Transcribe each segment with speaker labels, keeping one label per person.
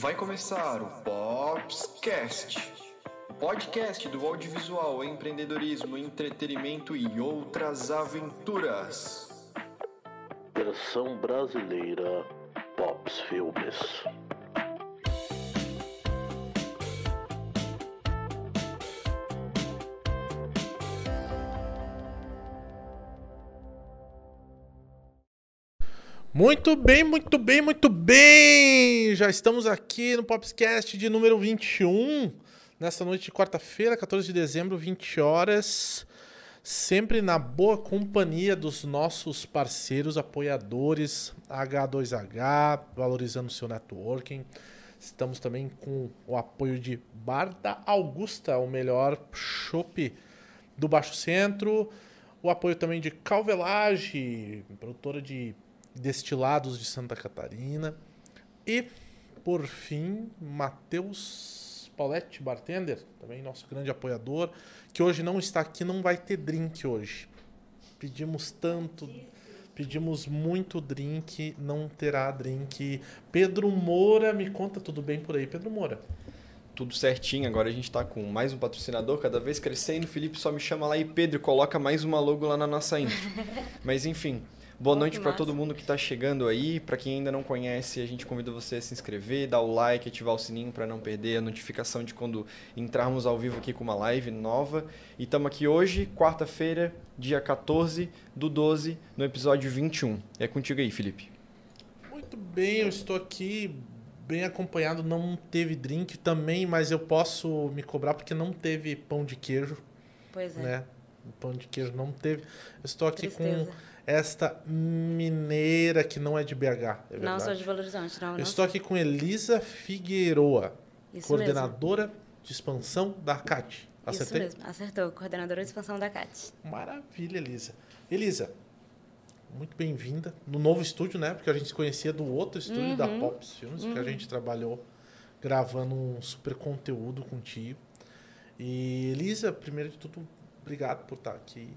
Speaker 1: Vai começar o Popscast, podcast do audiovisual, empreendedorismo, entretenimento e outras aventuras.
Speaker 2: Versão brasileira Pops Filmes.
Speaker 3: Muito bem, muito bem, muito bem! Já estamos aqui no Popscast de número 21, nessa noite de quarta-feira, 14 de dezembro, 20 horas. Sempre na boa companhia dos nossos parceiros apoiadores H2H, valorizando o seu networking. Estamos também com o apoio de Bar da Augusta, o melhor chopp do Baixo Centro. O apoio também de Calvelage, produtora de destilados de Santa Catarina. E, por fim, Matheus Pauletti, bartender, também nosso grande apoiador, que hoje não está aqui, não vai ter drink hoje. Pedimos tanto, pedimos muito drink, não terá drink. Pedro Moura, me conta tudo bem por aí, Pedro Moura.
Speaker 4: Tudo certinho, agora a gente tá com mais um patrocinador, cada vez crescendo. Felipe só me chama lá e Pedro, coloca mais uma logo lá na nossa intro. Mas enfim, Boa noite para todo mundo que está chegando aí. Para quem ainda não conhece, a gente convida você a se inscrever, dar o like, ativar o sininho para não perder a notificação de quando entrarmos ao vivo aqui com uma live nova. E estamos aqui hoje, quarta-feira, dia 14 do 12, no episódio 21. É contigo aí, Felipe.
Speaker 3: Muito bem, eu estou aqui bem acompanhado. Não teve drink também, mas eu posso me cobrar porque não teve pão de queijo,
Speaker 5: Pois é.
Speaker 3: né? O pão de queijo não teve. Eu estou aqui
Speaker 5: Tristeza.
Speaker 3: com esta mineira que não é de BH, é
Speaker 5: não sou de Belo Horizonte, não.
Speaker 3: Eu
Speaker 5: não
Speaker 3: estou aqui com Elisa Figueroa,
Speaker 5: Isso
Speaker 3: coordenadora de expansão da CAT.
Speaker 5: mesmo.
Speaker 3: Acertei?
Speaker 5: Isso mesmo, acertou. Coordenadora de expansão da CAT.
Speaker 3: Maravilha, Elisa. Elisa, muito bem-vinda no novo estúdio, né? Porque a gente se conhecia do outro estúdio da
Speaker 5: Uhum.
Speaker 3: Pops Filmes, que a gente trabalhou gravando um super conteúdo contigo. E Elisa, primeiro de tudo, obrigado por estar aqui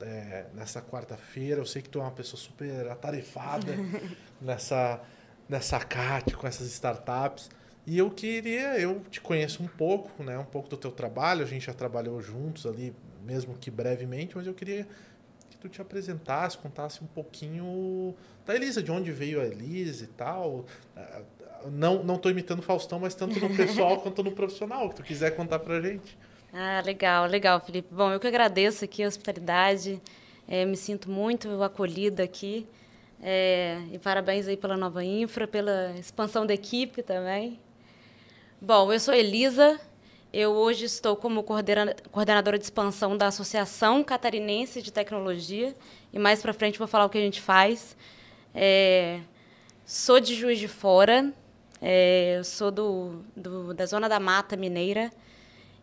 Speaker 3: é, nessa quarta-feira. Eu sei que tu é uma pessoa super atarefada nessa nessa CAT, com essas startups. E eu queria, eu te conheço um pouco, né? Um pouco do teu trabalho, a gente já trabalhou juntos ali, mesmo que brevemente, mas eu queria que tu te apresentasse, contasse um pouquinho da Elisa, de onde veio a Elisa e tal. Ah, Não, não tô imitando Faustão, mas tanto no pessoal quanto no profissional, que tu quiser contar pra gente.
Speaker 5: Ah, legal, legal, Felipe. Bom, eu que agradeço aqui a hospitalidade. eh, me sinto muito acolhida aqui. Eh, e parabéns aí pela nova infra, pela expansão da equipe também. Bom, eu sou Elisa. Eu hoje estou como coordena- coordenadora de expansão da Associação Catarinense de Tecnologia. E mais para frente vou falar o que a gente faz. Eh, sou de Juiz de Fora. eu sou do, do- da Zona da Mata Mineira.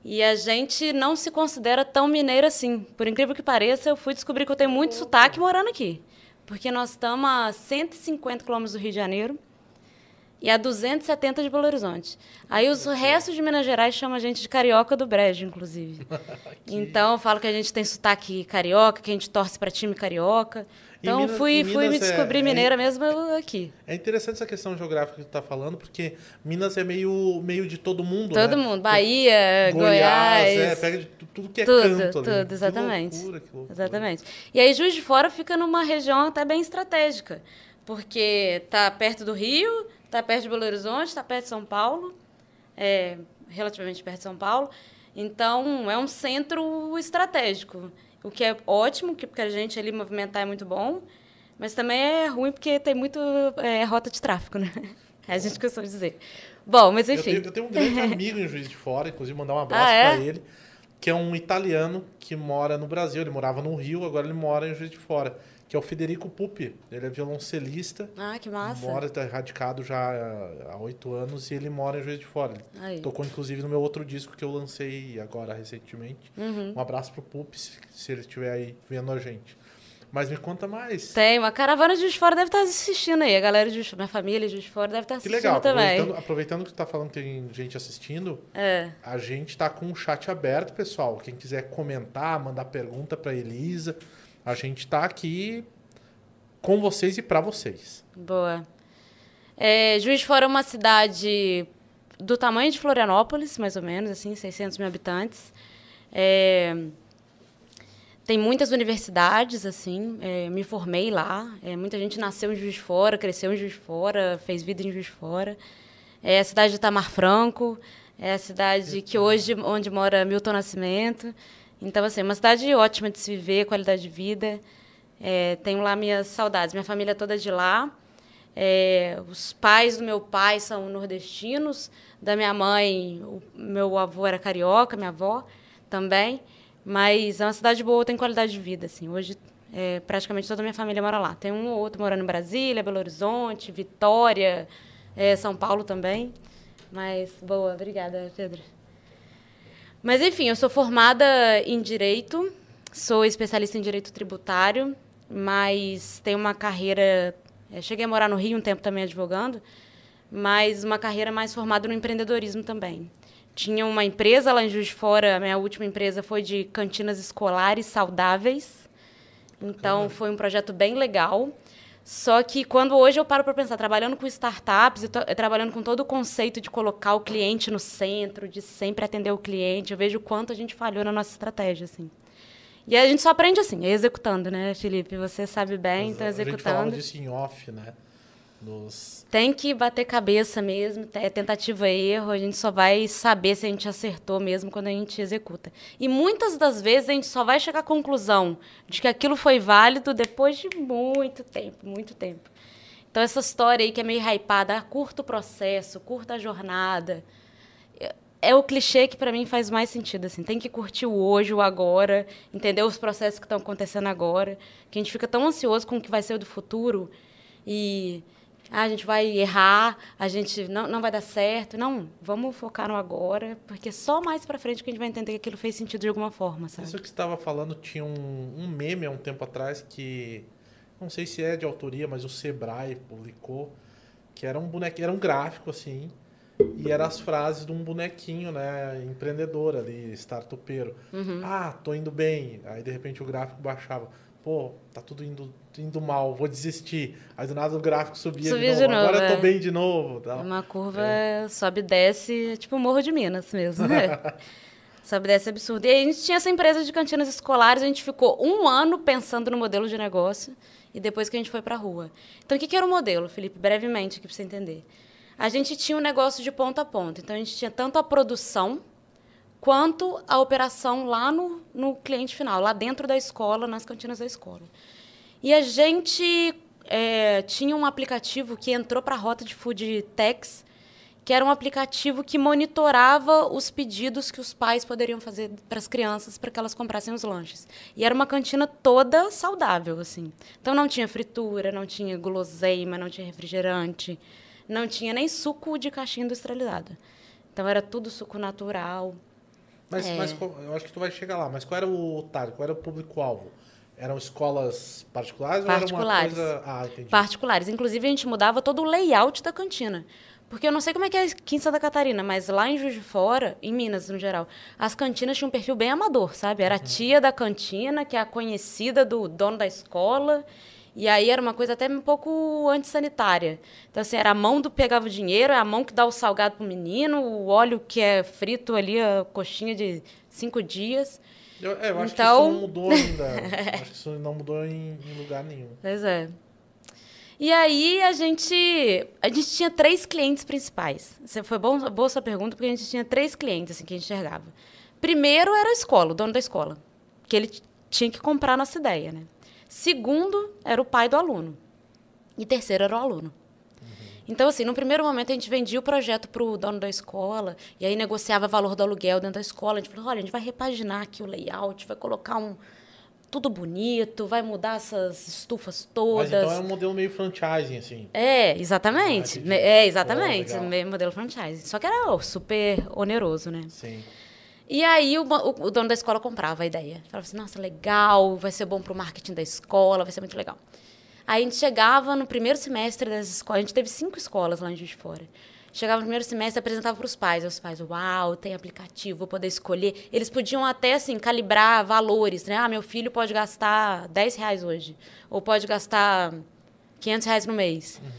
Speaker 5: E a gente não se considera tão mineira assim. Por incrível que pareça, eu fui descobrir que eu tenho muito sotaque morando aqui. Porque nós estamos a 150 quilômetros do Rio de Janeiro e a 270 de Belo Horizonte. Aí os restos de Minas Gerais chamam a gente de carioca do Brejo, inclusive. Então eu falo que a gente tem sotaque carioca, que a gente torce para time carioca. Então
Speaker 3: Minas-
Speaker 5: fui, fui me
Speaker 3: é-
Speaker 5: descobrir
Speaker 3: é-
Speaker 5: mineira mesmo eu aqui.
Speaker 3: É interessante essa questão geográfica que tu tá falando, porque Minas é meio, meio de todo mundo, né?
Speaker 5: Todo mundo, Bahia, Goiás,
Speaker 3: é, pega de tu- tudo que é
Speaker 5: Tudo,
Speaker 3: canto ali.
Speaker 5: tudo,
Speaker 3: Que
Speaker 5: exatamente.
Speaker 3: loucura, que loucura.
Speaker 5: Exatamente. E aí Juiz de Fora fica numa região até bem estratégica, porque está perto do Rio, está perto de Belo Horizonte, está perto de São Paulo, é, relativamente perto de São Paulo. Então, é um centro estratégico, o que é ótimo, que porque a gente ali movimentar é muito bom, mas também é ruim porque tem muito é, rota de tráfego, né? A gente costuma dizer. Bom, mas
Speaker 3: Eu
Speaker 5: enfim.
Speaker 3: tenho, eu tenho um grande amigo em Juiz de Fora, inclusive mandar um abraço
Speaker 5: Ah, é?
Speaker 3: pra ele, que é um italiano que mora no Brasil. Ele morava no Rio, agora ele mora em Juiz de Fora, que é o Federico Pupi. Ele é violoncelista,
Speaker 5: Ah, que massa.
Speaker 3: mora, tá radicado já há oito anos e ele mora em Juiz de Fora.
Speaker 5: Aí.
Speaker 3: tocou inclusive no meu outro disco que eu lancei agora recentemente.
Speaker 5: Uhum.
Speaker 3: Um abraço pro Pupi, se, se ele estiver aí vendo a gente. Mas me conta mais.
Speaker 5: Tem, uma caravana de Juiz de Fora deve estar assistindo aí. A galera de Juiz de Fora, minha família de Juiz de Fora deve estar
Speaker 3: Que
Speaker 5: assistindo
Speaker 3: legal,
Speaker 5: também.
Speaker 3: aproveitando, aproveitando que tu tá falando que tem gente assistindo,
Speaker 5: É.
Speaker 3: a gente tá com o chat aberto, pessoal. Quem quiser comentar, mandar pergunta pra Elisa, a gente tá aqui com vocês e pra vocês.
Speaker 5: Boa. É, Juiz de Fora é uma cidade do tamanho de Florianópolis, mais ou menos, assim, 600 mil habitantes. É, tem muitas universidades, assim, é, me formei lá. É, muita gente nasceu em Juiz de Fora, cresceu em Juiz de Fora, fez vida em Juiz de Fora. É a cidade de Tamar Franco, é a cidade que hoje, onde mora Milton Nascimento. Então, assim, é uma cidade ótima de se viver, qualidade de vida. É, tenho lá minhas saudades. Minha família é toda de lá. É, os pais do meu pai são nordestinos, da minha mãe, o meu avô era carioca, minha avó também. Mas é uma cidade boa, tem qualidade de vida, assim. Hoje, é, praticamente toda a minha família mora lá. Tem um ou outro morando em Brasília, Belo Horizonte, Vitória, é, São Paulo também. Mas, boa, obrigada, Pedro. Mas, enfim, eu sou formada em Direito, sou especialista em Direito Tributário, mas tenho uma carreira... É, cheguei a morar no Rio um tempo também advogando, mas uma carreira mais formada no empreendedorismo também. Tinha uma empresa lá em Juiz de Fora, a minha última empresa foi de cantinas escolares saudáveis. Então, foi um projeto bem legal. Só que quando hoje eu paro para pensar, trabalhando com startups, e trabalhando com todo o conceito de colocar o cliente no centro, de sempre atender o cliente, eu vejo o quanto a gente falhou na nossa estratégia, assim. E a gente só aprende assim, executando, né, Felipe? Você sabe bem, então executando. A gente falava
Speaker 3: disso em off, né? Nos...
Speaker 5: Tem que bater cabeça mesmo, é tentativa e erro, a gente só vai saber se a gente acertou mesmo quando a gente executa. E muitas das vezes a gente só vai chegar à conclusão de que aquilo foi válido depois de muito tempo, muito tempo. Então essa história aí que é meio hypada, curta o processo, curta a jornada, é, é o clichê que para mim faz mais sentido assim. Tem que curtir o hoje, o agora, entender os processos que estão acontecendo agora, que a gente fica tão ansioso com o que vai ser do futuro e ah, a gente vai errar, a gente não, não vai dar certo. Não, vamos focar no agora, porque só mais para frente que a gente vai entender que aquilo fez sentido de alguma forma, sabe?
Speaker 3: Isso que você estava falando, tinha um, um meme há um tempo atrás que, não sei se é de autoria, mas o Sebrae publicou, que era um bonequinho, era um gráfico assim, e eram as frases de um bonequinho, né, empreendedor ali, startupeiro. Uhum. Ah, tô indo bem. Aí, de repente, o gráfico baixava. Pô, tá tudo indo indo mal, vou desistir. Aí do nada o gráfico subia Subi de, novo. de novo. Agora é. eu tô é. bem de novo. Tal.
Speaker 5: Uma curva é. sobe e desce, tipo Morro de Minas mesmo. Né? sobe e desce absurdo. E aí a gente tinha essa empresa de cantinas escolares, a gente ficou um ano pensando no modelo de negócio e depois que a gente foi para a rua. Então o que, que era o modelo, Felipe? Brevemente, aqui para você entender. A gente tinha um negócio de ponta a ponta. Então a gente tinha tanto a produção quanto a operação lá no, no cliente final, lá dentro da escola, nas cantinas da escola. E a gente é, tinha um aplicativo que entrou para a rota de food techs, que era um aplicativo que monitorava os pedidos que os pais poderiam fazer para as crianças para que elas comprassem os lanches. E era uma cantina toda saudável, assim. Então não tinha fritura, não tinha guloseima, não tinha refrigerante, não tinha nem suco de caixinha industrializada. Então era tudo suco natural.
Speaker 3: Mas, é... mas eu acho que tu vai chegar lá. Mas qual era o target? Qual era o público-alvo? Eram escolas particulares,
Speaker 5: particulares.
Speaker 3: ou era uma coisa... Ah, entendi.
Speaker 5: Particulares. Inclusive, a gente mudava todo o layout da cantina. Porque eu não sei como é que é aqui em Santa Catarina, mas lá em Juiz de Fora, em Minas no geral, as cantinas tinham um perfil bem amador, sabe? Era a uhum. tia da cantina, que é a conhecida do dono da escola. E aí era uma coisa até um pouco antissanitária. Então, assim, era a mão do pegava o dinheiro, é a mão que dá o salgado pro menino, o óleo que é frito ali, a coxinha de cinco dias.
Speaker 3: Eu, é, eu acho então... que isso não mudou ainda. acho que isso não mudou em, em, lugar nenhum.
Speaker 5: Pois é. E aí a gente, a gente tinha três clientes principais. Foi bom, boa sua pergunta, porque a gente tinha três clientes assim, que a gente enxergava. Primeiro era a escola, o dono da escola, que ele tinha que comprar a nossa ideia. Né? Segundo era o pai do aluno. E terceiro era o aluno. Então, assim, no primeiro momento a gente vendia o projeto para o dono da escola e aí negociava o valor do aluguel dentro da escola. A gente falou, olha, a gente vai repaginar aqui o layout, vai colocar um tudo bonito, vai mudar essas estufas todas. Mas
Speaker 3: então é um modelo meio franchising, assim.
Speaker 5: É, exatamente. Ah, é, exatamente. Oh, meio modelo franchising. Só que era super oneroso, né?
Speaker 3: Sim.
Speaker 5: E aí o, o, o dono da escola comprava a ideia. Falava assim, nossa, legal, vai ser bom para o marketing da escola, vai ser muito legal. Aí a gente chegava no primeiro semestre das escolas, a gente teve cinco escolas lá em Juiz de Fora. Chegava no primeiro semestre, apresentava para os pais. Os pais, uau, tem aplicativo, vou poder escolher. Eles podiam até, assim, calibrar valores, né? Ah, meu filho pode gastar 10 reais hoje. Ou pode gastar 500 reais no mês. Uhum.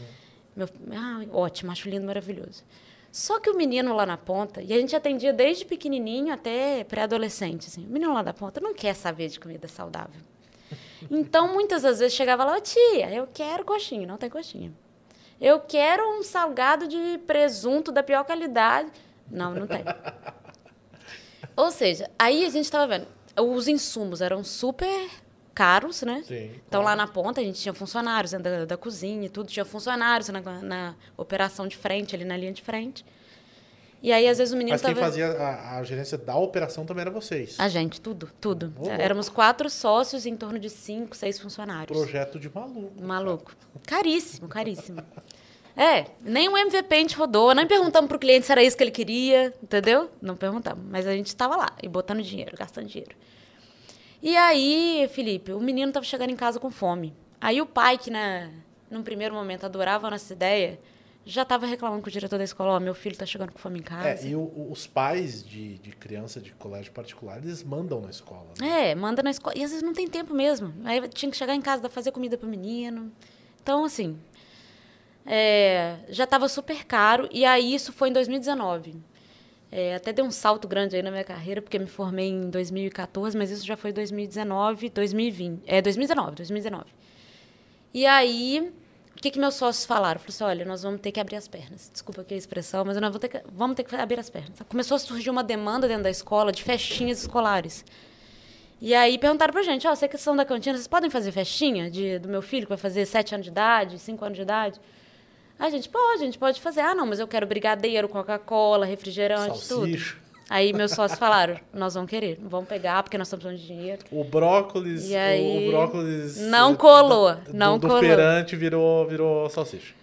Speaker 5: Meu, ah, ótimo, acho lindo, maravilhoso. Só que o menino lá na ponta, e a gente atendia desde pequenininho até pré-adolescente, assim, o menino lá na ponta não quer saber de comida saudável. Então, muitas das vezes chegava lá, tia, eu quero coxinha, não tem coxinha. Eu quero um salgado de presunto da pior qualidade. Não, não tem. Ou seja, aí a gente estava vendo, os insumos eram super caros, né?
Speaker 3: Sim,
Speaker 5: Então
Speaker 3: claro.
Speaker 5: lá na ponta a gente tinha funcionários né, da, da cozinha e tudo, tinha funcionários na, na operação de frente, ali na linha de frente. E aí, às vezes, o menino
Speaker 3: Mas quem
Speaker 5: tava.
Speaker 3: fazia a, a gerência da operação também era vocês.
Speaker 5: A gente, tudo, tudo.
Speaker 3: Louco.
Speaker 5: Éramos quatro sócios em torno de cinco, seis funcionários.
Speaker 3: Projeto de maluco.
Speaker 5: Maluco. Caríssimo, caríssimo. É, nem o MVP a gente rodou, nem perguntamos pro cliente se era isso que ele queria, entendeu? Não perguntamos, mas a gente estava lá e botando dinheiro, gastando dinheiro. E aí, Felipe, o menino estava chegando em casa com fome. Aí o pai, que né, num primeiro momento adorava a nossa ideia, já estava reclamando com o diretor da escola, ó, meu filho está chegando com fome em casa.
Speaker 3: É, e o- o- os pais de, de criança de colégio particular, eles mandam na escola. né?
Speaker 5: É, manda na escola. E às vezes não tem tempo mesmo. Aí tinha que chegar em casa, fazer comida pro menino. Então, assim, é, já estava super caro. E aí isso foi em 2019. É, até deu um salto grande aí na minha carreira, porque me formei em 2014, mas isso já foi 2019, 2020. É, 2019, 2019. E aí, o que, que meus sócios falaram? Falaram assim, olha, nós vamos ter que abrir as pernas. Desculpa a expressão, mas nós vamos ter que, vamos ter que abrir as pernas. Começou a surgir uma demanda dentro da escola de festinhas escolares. E aí perguntaram pra gente, ó, vocês que são da cantina, vocês podem fazer festinha de, do meu filho que vai fazer sete anos de idade, cinco anos de idade? A gente pode, a gente pode fazer. Ah, não, mas eu quero brigadeiro, Coca-Cola, refrigerante,
Speaker 3: Salsicha.
Speaker 5: tudo. Aí meus sócios falaram, nós vamos querer, não vamos pegar porque nós estamos precisando de dinheiro.
Speaker 3: O brócolis,
Speaker 5: E aí,
Speaker 3: o brócolis
Speaker 5: não colou,
Speaker 3: do-
Speaker 5: não
Speaker 3: do,
Speaker 5: colou.
Speaker 3: feirante virou, virou salsicha.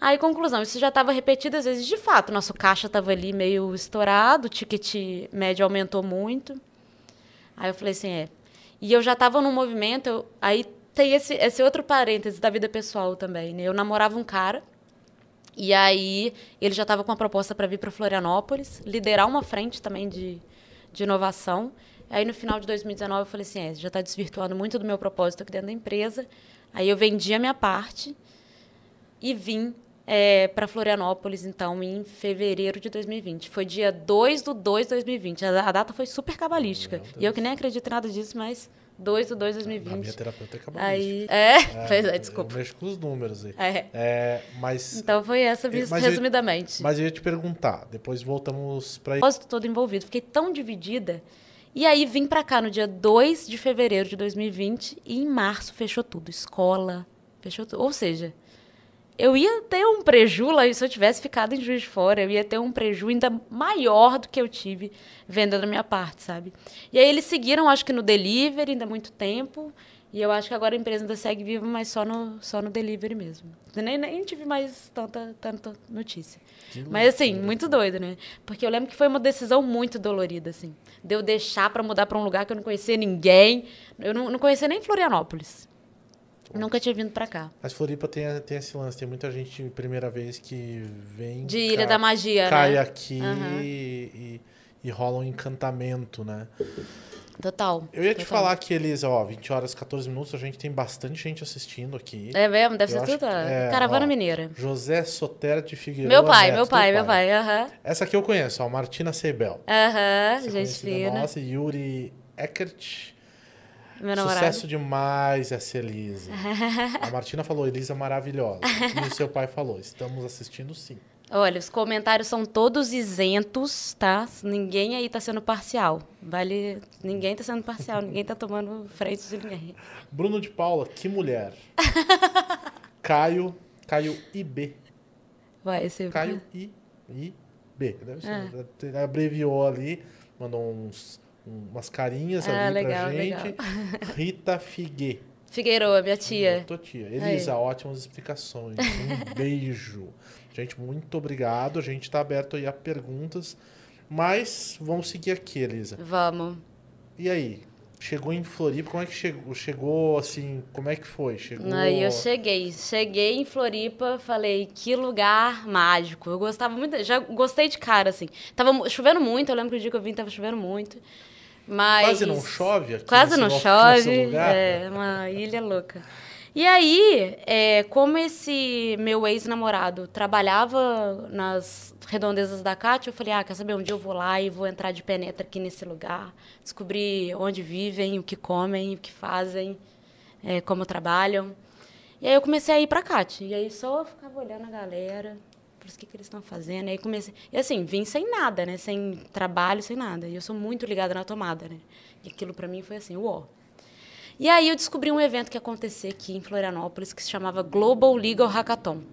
Speaker 5: Aí, conclusão, isso já estava repetido às vezes de fato. Nosso caixa estava ali meio estourado, o ticket médio aumentou muito. Aí eu falei assim, é. E eu já estava num movimento, eu- aí tem esse, esse outro parêntese da vida pessoal também, né? Eu namorava um cara, e aí ele já estava com uma proposta para vir para Florianópolis, liderar uma frente também de, de inovação. Aí no final de 2019 eu falei assim, é, já está desvirtuando muito do meu propósito aqui dentro da empresa. Aí eu vendi a minha parte e vim para Florianópolis, então, em fevereiro de 2020. Foi dia 2 do 2 de 2020. A, a data foi super cabalística. E eu que nem acredito em nada disso, mas 2 do 2 de
Speaker 3: A minha
Speaker 5: 2020.
Speaker 3: terapeuta é cabalista.
Speaker 5: Aí, é, pois é, desculpa.
Speaker 3: Eu mexo com os números aí.
Speaker 5: É.
Speaker 3: É, mas,
Speaker 5: Então foi essa,
Speaker 3: É, mas eu-
Speaker 5: resumidamente.
Speaker 3: mas eu ia te perguntar, depois voltamos pra
Speaker 5: propósito todo envolvido. Fiquei tão dividida. E aí vim pra cá no dia 2 de fevereiro de 2020 e em março fechou tudo. Escola, fechou tudo. Ou seja, eu ia ter um preju lá, se eu tivesse ficado em Juiz de Fora, eu ia ter um preju ainda maior do que eu tive vendendo a minha parte, sabe? E aí eles seguiram, acho que no delivery ainda há muito tempo. E eu acho que agora a empresa ainda segue viva, mas só no, só no delivery mesmo. Nem, nem tive mais tanta, tanta notícia. Mas assim, muito doido, né? Porque eu lembro que foi uma decisão muito dolorida, assim. De eu deixar para mudar para um lugar que eu não conhecia ninguém. Eu não, não conhecia nem Florianópolis. Nunca tinha vindo para cá.
Speaker 3: Mas Floripa tem, tem esse lance, tem muita gente primeira vez que vem.
Speaker 5: De Ilha
Speaker 3: cai-
Speaker 5: da Magia,
Speaker 3: Cai
Speaker 5: né?
Speaker 3: aqui
Speaker 5: Aham.
Speaker 3: e, e rola um encantamento, né?
Speaker 5: Total.
Speaker 3: Eu ia te
Speaker 5: total.
Speaker 3: falar que eles, ó, 20 horas 14 minutos, a gente tem bastante gente assistindo aqui.
Speaker 5: É mesmo? Deve
Speaker 3: Eu
Speaker 5: ser tudo.
Speaker 3: é,
Speaker 5: Caravana
Speaker 3: ó,
Speaker 5: Mineira.
Speaker 3: José Sotero de Figueiredo.
Speaker 5: Meu pai,
Speaker 3: Neto,
Speaker 5: meu pai, meu pai. Aham.
Speaker 3: Essa aqui eu conheço, ó, Martina Seibel.
Speaker 5: Aham,
Speaker 3: é
Speaker 5: gente fina.
Speaker 3: Nossa, Yuri Eckert.
Speaker 5: Meu namorado.
Speaker 3: Sucesso demais essa Elisa. A Martina falou, Elisa maravilhosa. E o seu pai falou, estamos assistindo sim.
Speaker 5: Olha, os comentários são todos isentos, tá? Ninguém aí tá sendo parcial. Vale. Ninguém tá sendo parcial, ninguém tá tomando frente de ninguém.
Speaker 3: Bruno de Paula, que mulher. Caio, Caio IB.
Speaker 5: Vai, esse
Speaker 3: Caio I, I, B. Deve ser.
Speaker 5: Ah.
Speaker 3: Ele Abreviou ali, mandou uns, umas carinhas
Speaker 5: Ah,
Speaker 3: ali
Speaker 5: legal,
Speaker 3: pra gente.
Speaker 5: legal.
Speaker 3: Rita Figue.
Speaker 5: Figueiroa, minha tia.
Speaker 3: Tua tia. Elisa, ótimas explicações. Um beijo. Gente, muito obrigado. A gente tá aberto aí a perguntas. Mas vamos seguir aqui, Elisa.
Speaker 5: Vamos.
Speaker 3: E aí? Chegou em Floripa, como é que chegou? Chegou assim, como é que foi? Chegou.
Speaker 5: Aí eu cheguei. Cheguei em Floripa, falei, que lugar mágico. Eu gostava muito, já gostei de cara, assim. Tava chovendo muito, eu lembro que o dia que eu vim tava chovendo muito. Mas...
Speaker 3: Quase não chove aqui
Speaker 5: Quase não chove.
Speaker 3: lugar?
Speaker 5: É, uma ilha louca. E aí, é, como esse meu ex-namorado trabalhava nas redondezas da Cátia, eu falei, ah, quer saber, um dia eu vou lá e vou entrar de penetra aqui nesse lugar, descobrir onde vivem, o que comem, o que fazem, é, como trabalham. E aí eu comecei a ir pra Cátia, e aí só eu ficava olhando a galera, por isso que, que eles estão fazendo, aí comecei... E assim, vim sem nada, né, sem trabalho, sem nada, e eu sou muito ligada na tomada, né, e aquilo para mim foi assim, uó. E aí eu descobri um evento que ia acontecer aqui em Florianópolis que se chamava Global Legal Hackathon, uhum.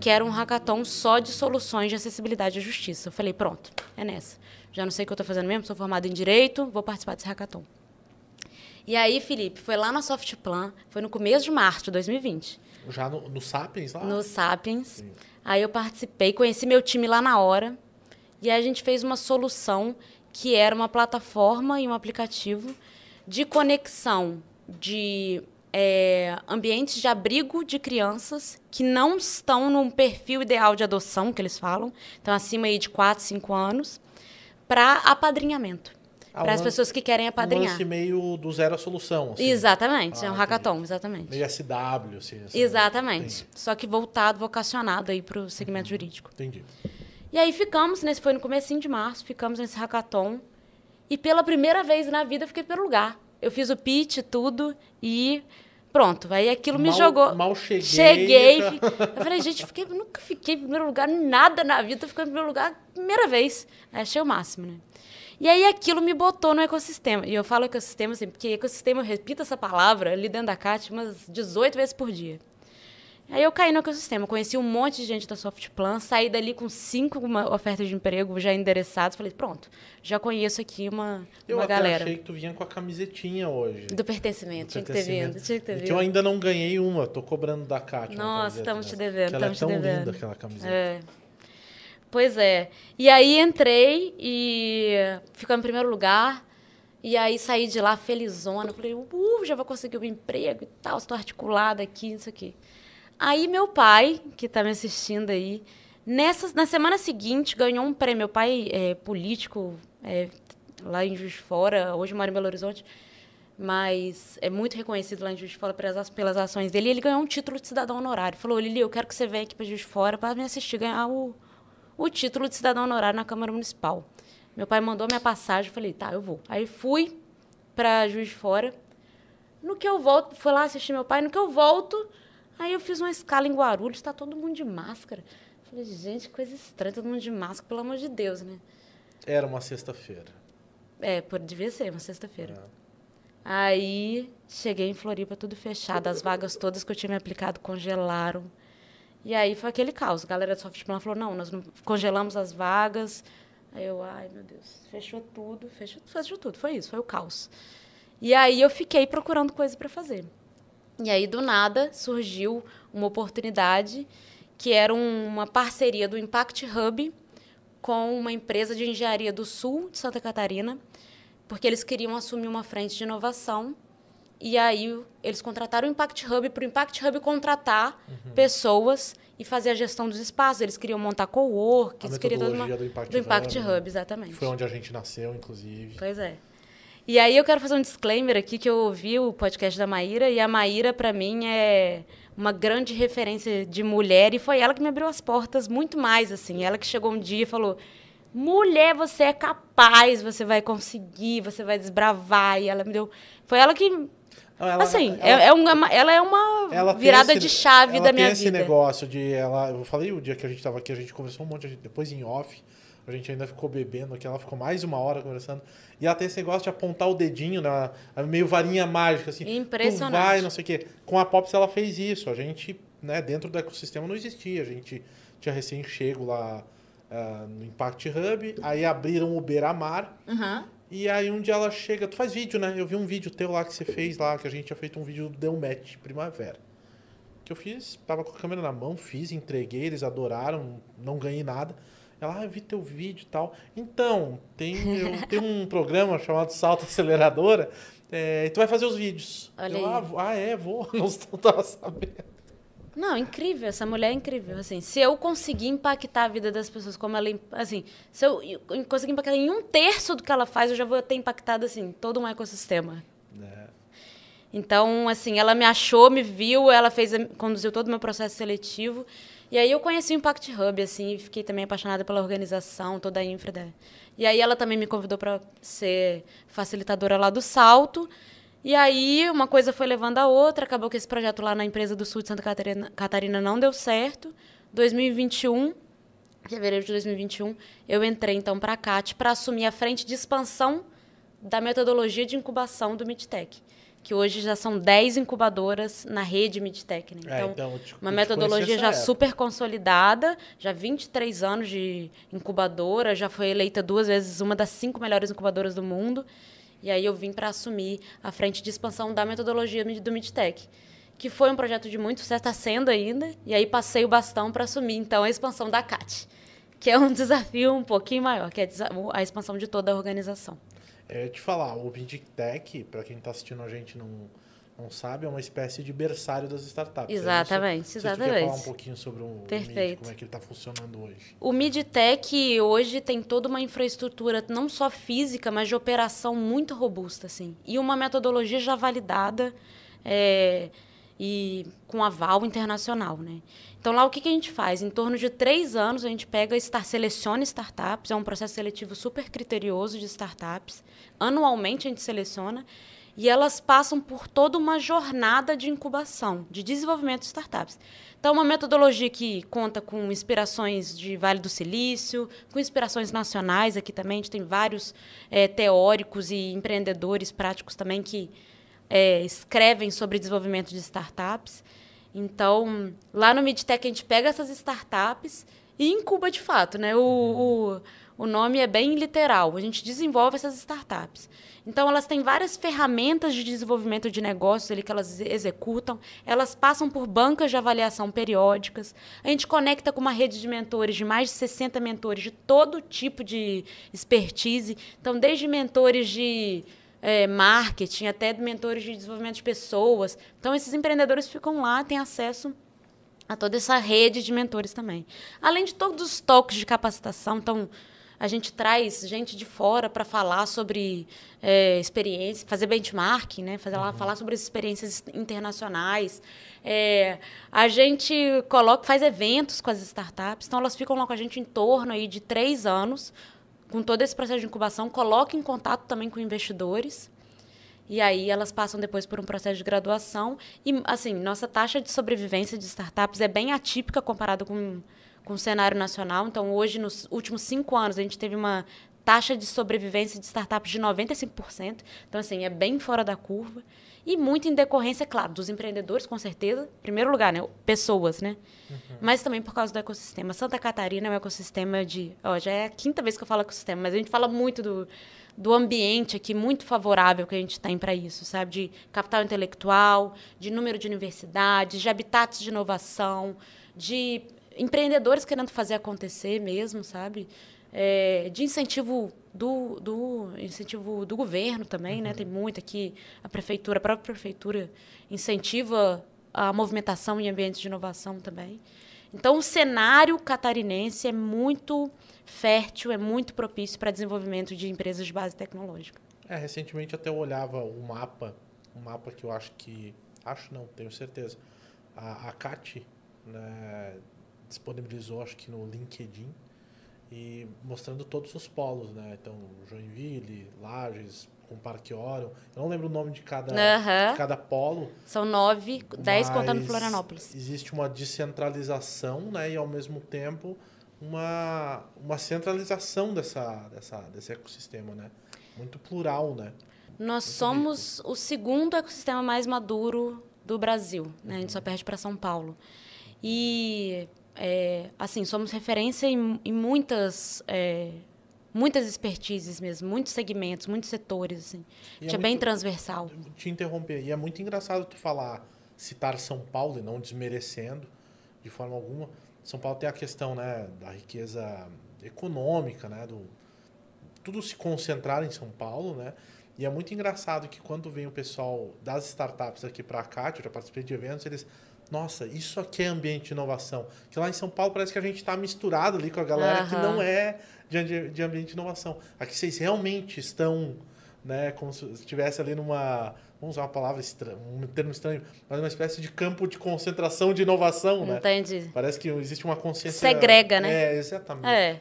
Speaker 5: que era um hackathon só de soluções de acessibilidade à justiça. Eu falei, pronto, é nessa. Já não sei o que eu estou fazendo mesmo, sou formada em Direito, vou participar desse hackathon. E aí, Felipe, foi lá na Softplan, foi no começo de março de 2020.
Speaker 3: Já no, no Sapiens lá?
Speaker 5: No Sapiens. Sim. Aí eu participei, conheci meu time lá na hora, e aí a gente fez uma solução que era uma plataforma e um aplicativo de conexão de é, ambientes de abrigo de crianças que não estão num perfil ideal de adoção, que eles falam, então acima aí de 4, 5 anos, para apadrinhamento. Ah, para as pessoas que querem apadrinhar. Um
Speaker 3: lance meio do zero a solução.
Speaker 5: Assim. Exatamente, ah, é um hackathon, exatamente.
Speaker 3: Meio SW, assim.
Speaker 5: Exatamente. Entendi. Só que voltado, vocacionado aí para o segmento uhum. jurídico.
Speaker 3: Entendi.
Speaker 5: E aí ficamos, nesse foi no comecinho de março, ficamos nesse hackathon. E pela primeira vez na vida eu fiquei pelo lugar. Eu fiz o pitch, tudo, e pronto. Aí aquilo
Speaker 3: mal,
Speaker 5: me jogou.
Speaker 3: Mal cheguei.
Speaker 5: Cheguei. eu falei, gente, fiquei, nunca fiquei em primeiro lugar nada na vida. Ficando em primeiro lugar primeira vez. Aí achei o máximo, né? E aí aquilo me botou no ecossistema. E eu falo ecossistema assim, porque ecossistema, eu repito essa palavra ali dentro da CAT umas 18 vezes por dia. Aí eu caí no ecossistema, conheci um monte de gente da Softplan, saí dali com cinco ofertas de emprego já endereçadas. Falei, pronto, já conheço aqui uma,
Speaker 3: eu
Speaker 5: uma galera.
Speaker 3: Eu achei que tu vinha com a camisetinha hoje.
Speaker 5: Do pertencimento, Do tinha pertencimento. que ter vindo. Tinha que ter vindo.
Speaker 3: Que eu ainda não ganhei uma, tô cobrando da Kátia.
Speaker 5: Nossa, estamos te devendo,
Speaker 3: estamos
Speaker 5: te devendo.
Speaker 3: Ela é tão linda aquela camiseta.
Speaker 5: É. Pois é. E aí entrei e ficamos em primeiro lugar. E aí saí de lá felizona. Falei, uh, já vou conseguir um emprego e tal, estou articulada aqui, isso aqui. Aí meu pai, que está me assistindo aí, nessa, na semana seguinte ganhou um prêmio. Meu pai é político é, lá em Juiz Fora, hoje mora em Belo Horizonte, mas é muito reconhecido lá em Juiz de Fora pelas, pelas ações dele. E ele ganhou um título de cidadão honorário. Falou, Lili, eu quero que você venha aqui para Juiz de Fora para me assistir ganhar o, o título de cidadão honorário na Câmara Municipal. Meu pai mandou minha passagem, falei, tá, eu vou. Aí fui para Juiz de Fora. No que eu volto, fui lá assistir meu pai, no que eu volto, Aí eu fiz uma escala em Guarulhos, está todo mundo de máscara. Falei, gente, coisa estranha, todo mundo de máscara, pelo amor de Deus, né?
Speaker 3: Era uma sexta-feira.
Speaker 5: É, devia ser uma sexta-feira. É. Aí cheguei em Floripa, tudo fechado, as vagas todas que eu tinha me aplicado congelaram. E aí foi aquele caos. A galera do Softplan falou: não, nós não congelamos as vagas. Aí eu, ai meu Deus, fechou tudo, fechou, fechou tudo. Foi isso, foi o caos. E aí eu fiquei procurando coisa para fazer. E aí, do nada, surgiu uma oportunidade que era uma parceria do Impact Hub com uma empresa de engenharia do sul de Santa Catarina, porque eles queriam assumir uma frente de inovação. E aí eles contrataram o Impact Hub para o Impact Hub contratar uhum. pessoas e fazer a gestão dos espaços. Eles queriam montar co-work, eles queriam
Speaker 3: uma... do Impact,
Speaker 5: do Impact
Speaker 3: Hub,
Speaker 5: Hub, exatamente.
Speaker 3: Que foi onde a gente nasceu, inclusive.
Speaker 5: Pois é. E aí eu quero fazer um disclaimer aqui que eu ouvi o podcast da Maíra e a Maíra para mim é uma grande referência de mulher e foi ela que me abriu as portas muito mais assim. Ela que chegou um dia e falou: "Mulher, você é capaz, você vai conseguir, você vai desbravar". E ela me deu Foi ela que ela, assim, ela, é, é uma, ela é uma virada esse, de chave da minha vida.
Speaker 3: esse negócio de ela, eu falei o dia que a gente estava aqui, a gente conversou um monte, depois em off, a gente ainda ficou bebendo aqui, ela ficou mais uma hora conversando. E ela tem esse negócio de apontar o dedinho, né? meio varinha mágica, assim.
Speaker 5: Impressionante.
Speaker 3: Vai, não sei o quê. Com a Pops ela fez isso. A gente, né, dentro do ecossistema não existia. A gente tinha recém-chego lá uh, no Impact Hub, aí abriram o Beira-Mar.
Speaker 5: Uhum.
Speaker 3: E aí um dia ela chega, tu faz vídeo, né? Eu vi um vídeo teu lá que você fez lá, que a gente tinha feito um vídeo do Deu Match Primavera. Que eu fiz, tava com a câmera na mão, fiz, entreguei, eles adoraram, não ganhei nada. Ela, ah, eu vi teu vídeo e tal. Então, tem, eu, tem um programa chamado Salto Aceleradora, é, e tu vai fazer os vídeos.
Speaker 5: Olha
Speaker 3: eu. Ah, ah, é, vou. Não estava sabendo.
Speaker 5: Não, incrível, essa mulher é incrível. Assim, se eu conseguir impactar a vida das pessoas como ela. Assim, se eu conseguir impactar em um terço do que ela faz, eu já vou ter impactado assim, todo um ecossistema. É. Então, assim, ela me achou, me viu, ela fez, conduziu todo o meu processo seletivo. E aí eu conheci o Impact Hub, assim, e fiquei também apaixonada pela organização, toda a infra. Da... E aí ela também me convidou para ser facilitadora lá do Salto. E aí uma coisa foi levando a outra, acabou que esse projeto lá na empresa do Sul de Santa Catarina, Catarina não deu certo. 2021, fevereiro de 2021, eu entrei então para a CAT para assumir a frente de expansão da metodologia de incubação do MidTech que hoje já são 10 incubadoras na rede Midtech. Né?
Speaker 3: É,
Speaker 5: então,
Speaker 3: então, te-
Speaker 5: uma metodologia já
Speaker 3: nessa
Speaker 5: super consolidada, já 23 anos de incubadora, já foi eleita duas vezes uma das cinco melhores incubadoras do mundo. E aí eu vim para assumir a frente de expansão da metodologia do Midtech, que foi um projeto de muito sucesso, está sendo ainda. E aí passei o bastão para assumir, então, a expansão da CAT, que é um desafio um pouquinho maior, que é a expansão de toda a organização.
Speaker 3: É, te falar, o Bindtech, para quem está assistindo a gente não, não sabe, é uma espécie de berçário das startups. é isso?
Speaker 5: Exatamente,
Speaker 3: você quer
Speaker 5: exatamente.
Speaker 3: falar um pouquinho sobre o, o Mid,
Speaker 5: Perfeito.
Speaker 3: como é que ele está funcionando hoje.
Speaker 5: O Midtech hoje tem toda uma infraestrutura, não só física, mas de operação muito robusta, assim. E uma metodologia já validada é, e com aval internacional, né? Então, lá o que, que a gente faz? Em torno de três anos, a gente pega, estar, seleciona startups, é um processo seletivo super criterioso de startups. Anualmente, a gente seleciona e elas passam por toda uma jornada de incubação, de desenvolvimento de startups. Então, uma metodologia que conta com inspirações de Vale do Silício, com inspirações nacionais aqui também. A gente tem vários eh, teóricos e empreendedores práticos também que eh, escrevem sobre desenvolvimento de startups. Então, lá no Midtech, a gente pega essas startups e incuba de fato. Né? O, o, o nome é bem literal. A gente desenvolve essas startups. Então, elas têm várias ferramentas de desenvolvimento de negócios ali que elas exe- executam. Elas passam por bancas de avaliação periódicas. A gente conecta com uma rede de mentores, de mais de 60 mentores de todo tipo de expertise. Então, desde mentores de eh, marketing até mentores de desenvolvimento de pessoas. Então, esses empreendedores ficam lá, têm acesso a toda essa rede de mentores também. Além de todos os toques de capacitação, então a gente traz gente de fora para falar sobre é, experiência, fazer benchmarking, né? Fazer lá, falar sobre as experiências internacionais. É, a gente coloca, faz eventos com as startups, então elas ficam lá com a gente em torno aí de três anos, com todo esse processo de incubação, coloca em contato também com investidores. E aí elas passam depois por um processo de graduação. E, assim, nossa taxa de sobrevivência de startups é bem atípica comparado com, com o cenário nacional. Então, hoje, nos últimos cinco anos, a gente teve uma taxa de sobrevivência de startups de 95%. Então, assim, é bem fora da curva. E muito em decorrência, claro, dos empreendedores, com certeza. Em primeiro lugar, né? Pessoas, né? Mas também por causa do ecossistema. Santa Catarina é um ecossistema de... Ó, já é a quinta vez que eu falo ecossistema, mas a gente fala muito do, do ambiente aqui muito favorável que a gente tem para isso, sabe? De capital intelectual, de número de universidades, de habitats de inovação, de empreendedores querendo fazer acontecer mesmo, sabe? É, de incentivo do, do incentivo do governo também, né? Tem muito aqui a prefeitura, a própria prefeitura incentiva a movimentação em ambientes de inovação também. Então, o cenário catarinense é muito fértil, é muito propício para desenvolvimento de empresas de base tecnológica.
Speaker 3: É, recentemente até eu olhava o mapa, um mapa que eu acho que. Acho não, tenho certeza. A, a CAT né, disponibilizou, acho que no LinkedIn, e mostrando todos os polos, né? Então, Joinville, Lages, com Parque Orion. Eu não lembro o nome de cada, de cada polo.
Speaker 5: São nove, dez contando Florianópolis.
Speaker 3: Existe uma descentralização, né? E ao mesmo tempo uma, uma centralização dessa, dessa, desse ecossistema, né? Muito plural, né?
Speaker 5: Nós somos o segundo ecossistema mais maduro do Brasil, né? A gente só perde para São Paulo. E, é, assim, somos referência em, em muitas, é, muitas expertises mesmo, muitos segmentos, muitos setores, assim.
Speaker 3: E
Speaker 5: A gente
Speaker 3: é
Speaker 5: é bem transversal.
Speaker 3: Te interromper. E é muito engraçado tu falar, citar São Paulo e não desmerecendo de forma alguma. São Paulo tem a questão, né, da riqueza econômica, né, do tudo se concentrar em São Paulo, né? E é muito engraçado que quando vem o pessoal das startups aqui para cá, eu já participei de eventos, eles nossa, isso aqui é ambiente de inovação. Que lá em São Paulo parece que a gente está misturado ali com a galera que
Speaker 5: Aham.
Speaker 3: não é de, de ambiente de inovação. Aqui vocês realmente estão né? Como se estivesse ali numa. Vamos usar uma palavra estranha, um termo estranho, mas uma espécie de campo de concentração de inovação, né?
Speaker 5: Entendi.
Speaker 3: Parece que existe uma consciência.
Speaker 5: Segrega, né?
Speaker 3: É, exatamente.
Speaker 5: É.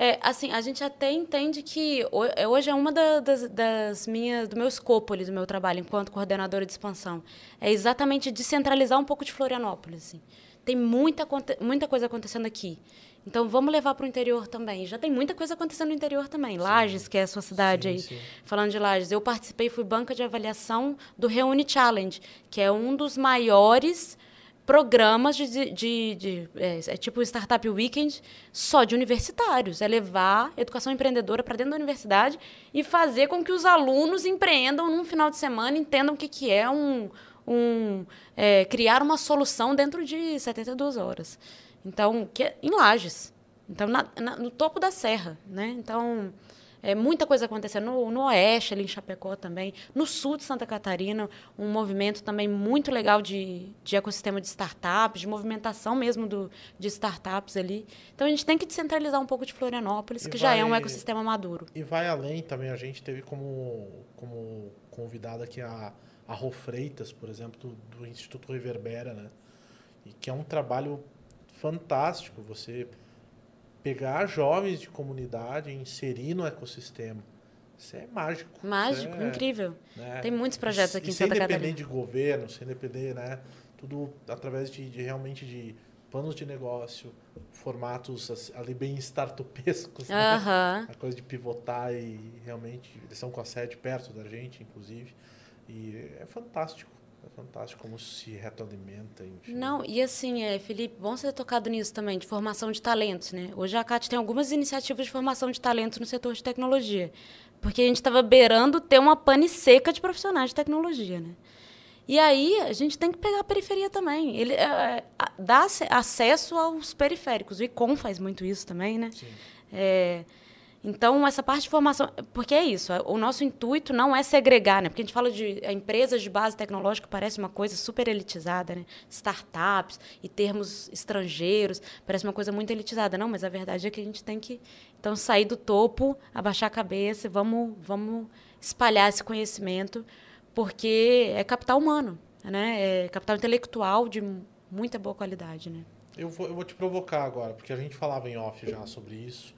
Speaker 5: É, assim, a gente até entende que é, hoje é uma da- das, das minhas, do meu escopo ali, do meu trabalho enquanto coordenadora de expansão. É exatamente descentralizar um pouco de Florianópolis. Assim. Tem muita, muita coisa acontecendo aqui. Então, vamos levar para o interior também. Já tem muita coisa acontecendo no interior também. Lages, que é a sua cidade
Speaker 3: Sim,
Speaker 5: aí.
Speaker 3: sim.
Speaker 5: Falando de Lages, eu participei, fui banca de avaliação do Reúne Challenge, que é um dos maiores programas de, de, de- de- é, é tipo Startup Weekend só de universitários. É levar educação empreendedora para dentro da universidade e fazer com que os alunos empreendam num final de semana, entendam o que, que é um, um é, criar uma solução dentro de 72 horas. Então, que é em Lages. Então, na- na- no topo da serra, né? Então, é muita coisa acontecendo no, no oeste, ali em Chapecó também, no sul de Santa Catarina, um movimento também muito legal de, de ecossistema de startups, de movimentação mesmo do, de startups ali. Então, a gente tem que descentralizar um pouco de Florianópolis,
Speaker 3: E
Speaker 5: que já é um
Speaker 3: vai-
Speaker 5: ecossistema maduro.
Speaker 3: E vai além também, a gente teve como, como convidada aqui a, a Rô Freitas, por exemplo, do, do Instituto Reverbera, né? E que é um trabalho fantástico, você pegar jovens de comunidade e inserir no ecossistema. Isso é mágico.
Speaker 5: Mágico,
Speaker 3: é,
Speaker 5: incrível.
Speaker 3: né?
Speaker 5: Tem muitos projetos
Speaker 3: E-
Speaker 5: aqui
Speaker 3: e
Speaker 5: em
Speaker 3: sem
Speaker 5: Santa
Speaker 3: depender
Speaker 5: Catarina.
Speaker 3: de governo, sem depender, né? Tudo através de, de realmente de planos de negócio, formatos ali bem startupescos, né?
Speaker 5: Aham.
Speaker 3: A coisa de pivotar e realmente eles estão com a sede perto da gente, inclusive. E é fantástico. É fantástico como se retroalimenta, enfim.
Speaker 5: Não, e assim, é, Felipe, bom você ter tocado nisso também, de formação de talentos, né? Hoje a CAT tem algumas iniciativas de formação de talentos no setor de tecnologia, porque a gente estava beirando ter uma pane seca de profissionais de tecnologia, né? E aí a gente tem que pegar a periferia também. Ele é, é, dá ace- acesso aos periféricos. O ICOM faz muito isso também, né?
Speaker 3: Sim.
Speaker 5: É, então, essa parte de formação. Porque é isso, o nosso intuito não é segregar, né? Porque a gente fala de é, empresas de base tecnológica, parece uma coisa super elitizada, né? Startups e termos estrangeiros, parece uma coisa muito elitizada. Não, mas a verdade é que a gente tem que então sair do topo, abaixar a cabeça e vamos, vamos espalhar esse conhecimento, porque é capital humano, né? É capital intelectual de muita boa qualidade, né?
Speaker 3: Eu vou, eu vou te provocar agora, porque a gente falava em off já sobre isso.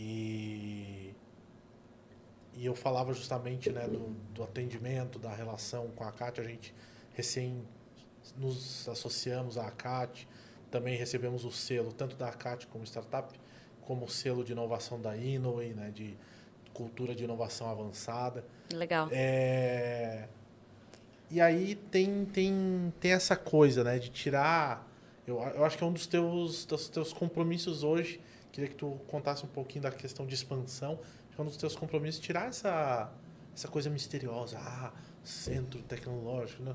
Speaker 3: E, e eu falava justamente né, do, do atendimento, da relação com a CAT. A gente recém nos associamos à CAT, também recebemos o selo tanto da CAT como startup, como o selo de inovação da Inoway, né, de cultura de inovação avançada.
Speaker 5: Legal.
Speaker 3: É, E aí tem, tem, tem essa coisa, né? De tirar. Eu, eu acho que é um dos teus, dos teus compromissos hoje. Queria que tu contasse um pouquinho da questão de expansão. É um dos teus compromissos tirar essa, essa coisa misteriosa. Ah, centro tecnológico. Né?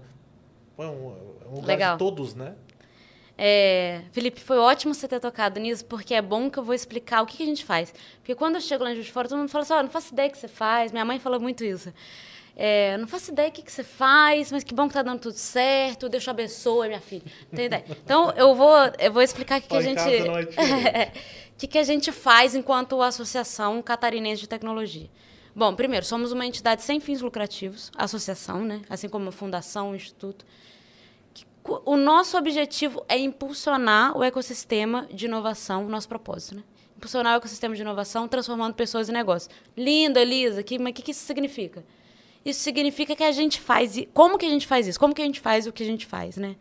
Speaker 3: Pô, é um, é um lugar
Speaker 5: Legal.
Speaker 3: de todos, né?
Speaker 5: É, Felipe, foi ótimo você ter tocado nisso, porque é bom que eu vou explicar o que, que a gente faz. Porque quando eu chego lá em Juiz de Fora, todo mundo fala assim, ó, não faço ideia o que você faz. Minha mãe fala muito isso. É, não faço ideia o que, que você faz, mas que bom que tá dando tudo certo. Deus te abençoe, minha filha. Tem ideia? Então, eu vou, eu vou explicar o que, que a gente...
Speaker 3: casa não é
Speaker 5: que, que a gente faz enquanto Associação Catarinense de Tecnologia? Bom, primeiro, somos uma entidade sem fins lucrativos, associação, né? assim como uma fundação, um instituto. O nosso objetivo é impulsionar o ecossistema de inovação, o nosso propósito. Né? Impulsionar o ecossistema de inovação, transformando pessoas em negócios. Lindo, Elisa, que, mas o que, que isso significa? Isso significa que a gente faz. Como que a gente faz isso? Como que a gente faz o que a gente faz, né?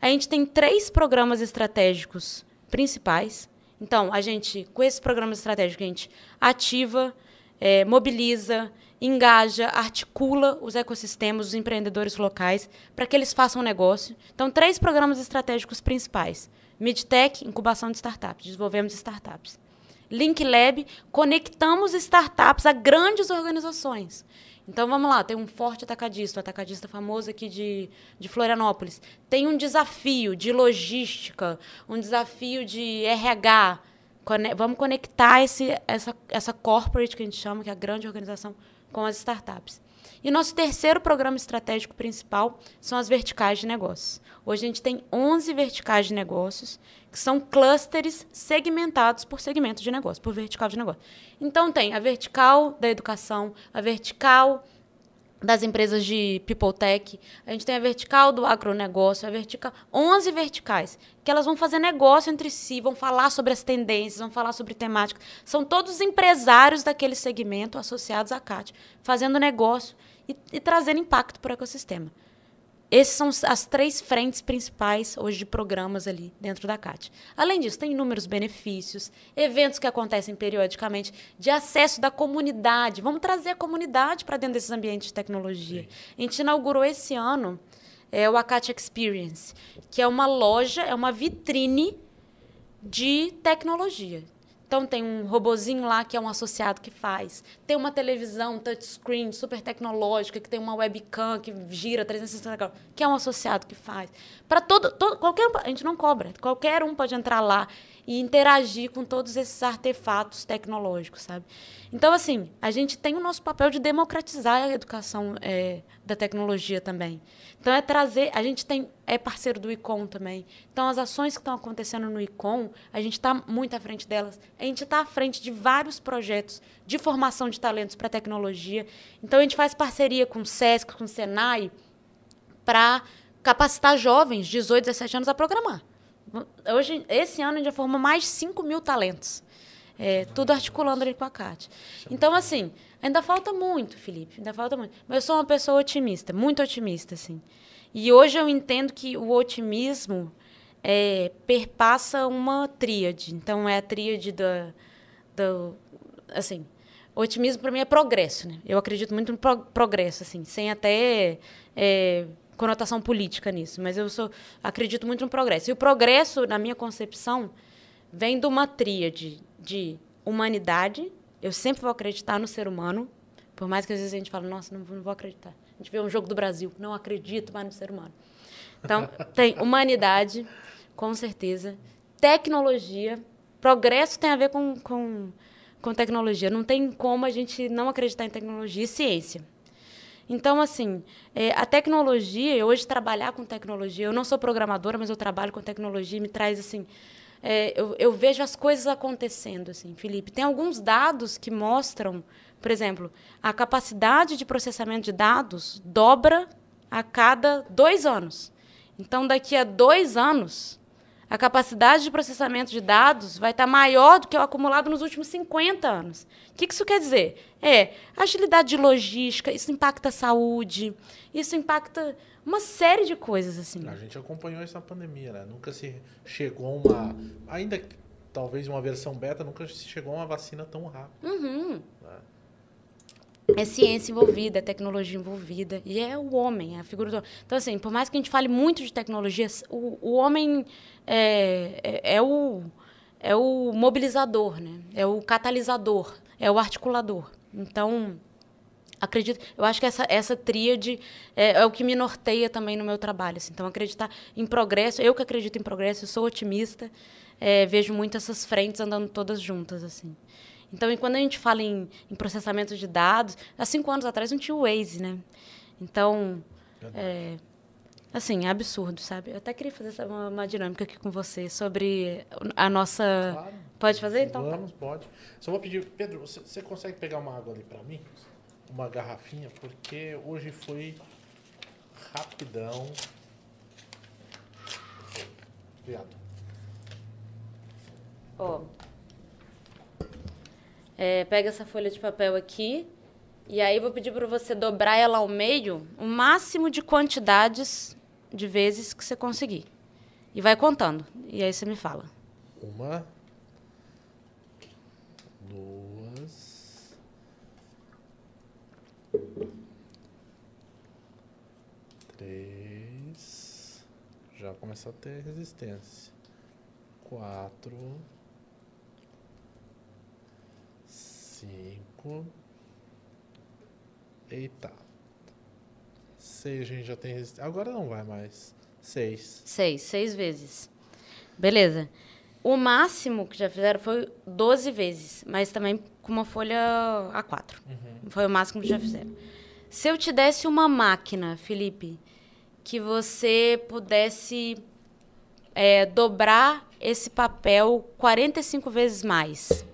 Speaker 5: A gente tem três programas estratégicos principais. Então, a gente, com esses programas estratégicos, a gente ativa, eh, mobiliza, engaja, articula os ecossistemas, os empreendedores locais, para que eles façam negócio. Então, três programas estratégicos principais. Midtech, incubação de startups, desenvolvemos startups. Link Lab, conectamos startups a grandes organizações. Então vamos lá, tem um forte atacadista, um atacadista famoso aqui de, de Florianópolis. Tem um desafio de logística, um desafio de RH. Cone- vamos conectar esse, essa, essa corporate que a gente chama, que é a grande organização, com as startups. E nosso terceiro programa estratégico principal são as verticais de negócios. Hoje a gente tem 11 verticais de negócios, que são clusters segmentados por segmento de negócio, por vertical de negócio. Então tem a vertical da educação, a vertical das empresas de people tech, a gente tem a vertical do agronegócio, a vertical, 11 verticais, que elas vão fazer negócio entre si, vão falar sobre as tendências, vão falar sobre temáticas. São todos empresários daquele segmento associados à CAT, fazendo negócio e, e trazendo impacto para o ecossistema. Essas são as três frentes principais hoje de programas ali dentro da CAT. Além disso, tem inúmeros benefícios, eventos que acontecem periodicamente, de acesso da comunidade. Vamos trazer a comunidade para dentro desses ambientes de tecnologia. Sim. A gente inaugurou esse ano é, o ACAT Experience, que é uma loja, é uma vitrine de tecnologia. Então tem um robozinho lá que é um associado que faz. Tem uma televisão touchscreen super tecnológica que tem uma webcam que gira 360 graus, que é um associado que faz. Para todo, todo qualquer a gente não cobra. Qualquer um pode entrar lá e interagir com todos esses artefatos tecnológicos, sabe? Então, assim, a gente tem o nosso papel de democratizar a educação é, da tecnologia também. Então, é trazer. A gente tem é parceiro do ICOM também. Então, as ações que estão acontecendo no ICOM, a gente está muito à frente delas. A gente está à frente de vários projetos de formação de talentos para tecnologia. Então, a gente faz parceria com o SESC, com o SENAI, para capacitar jovens de 18, 17 anos a programar. Hoje, esse ano, a gente já formou mais de 5 mil talentos. É, tudo articulando ali com a CAT. Então, assim, ainda falta muito, Felipe, ainda falta muito. Mas eu sou uma pessoa otimista, muito otimista, assim. E hoje eu entendo que o otimismo é, perpassa uma tríade. Então, é a tríade da... da assim, otimismo para mim é progresso, né? Eu acredito muito no pro progresso, assim, sem até... É, conotação política nisso, mas eu sou, acredito muito no progresso. E o progresso, na minha concepção, vem de uma tríade de humanidade. Eu sempre vou acreditar no ser humano, por mais que às vezes a gente fale, nossa, não, não vou acreditar. A gente vê um jogo do Brasil, não acredito mais no ser humano. Então, tem humanidade, com certeza, tecnologia, progresso tem a ver com, com, com tecnologia. Não tem como a gente não acreditar em tecnologia e ciência. Então, assim, é, a tecnologia, hoje trabalhar com tecnologia, eu não sou programadora, mas eu trabalho com tecnologia, me traz, assim, é, eu, eu, vejo as coisas acontecendo, assim, Felipe. Tem alguns dados que mostram, por exemplo, a capacidade de processamento de dados dobra a cada dois anos. Então, daqui a dois anos, a capacidade de processamento de dados vai estar maior do que o acumulado nos últimos 50 anos. O que isso quer dizer? É agilidade de logística, isso impacta a saúde, isso impacta uma série de coisas assim.
Speaker 3: A gente acompanhou essa pandemia, né? Nunca se chegou uma, ainda talvez uma versão beta, nunca se chegou a uma vacina tão rápido.
Speaker 5: Uhum. Né? É ciência envolvida, é tecnologia envolvida. E é o homem, é a figura do Então, assim, por mais que a gente fale muito de tecnologias, o, o homem é, é, é, o, é o mobilizador, né? é o catalisador, é o articulador. Então, acredito, eu acho que essa, essa tríade é, é, o que me norteia também no meu trabalho. Assim. Então, acreditar em progresso, eu que acredito em progresso, eu sou otimista, é, vejo muito essas frentes andando todas juntas. assim. Então, e quando a gente fala em, em, processamento de dados, há cinco anos atrás não tinha o Waze, né? Então, é, assim, é absurdo, sabe? Eu até queria fazer essa, uma, uma, dinâmica aqui com você sobre a nossa... Claro. Pode fazer, então?
Speaker 3: Vamos, pode. Só vou pedir, Pedro, você, você consegue pegar uma água ali para mim? Uma garrafinha, porque hoje foi rapidão. Obrigado.
Speaker 5: Ó, oh. É, pega essa folha de papel aqui e aí vou pedir para você dobrar ela ao meio o máximo de quantidades de vezes que você conseguir. E vai contando. E aí você me fala.
Speaker 3: Uma, duas, três. Já começou a ter resistência. Quatro. Cinco. Eita. Seis a gente já tem resistência. Agora não vai mais. Seis.
Speaker 5: Seis, seis vezes. Beleza. O máximo que já fizeram foi 12 vezes, mas também com uma folha A4. Uhum. Foi o máximo que já fizeram. Se eu te desse uma máquina, Felipe, que você pudesse é, dobrar esse papel 45 vezes mais,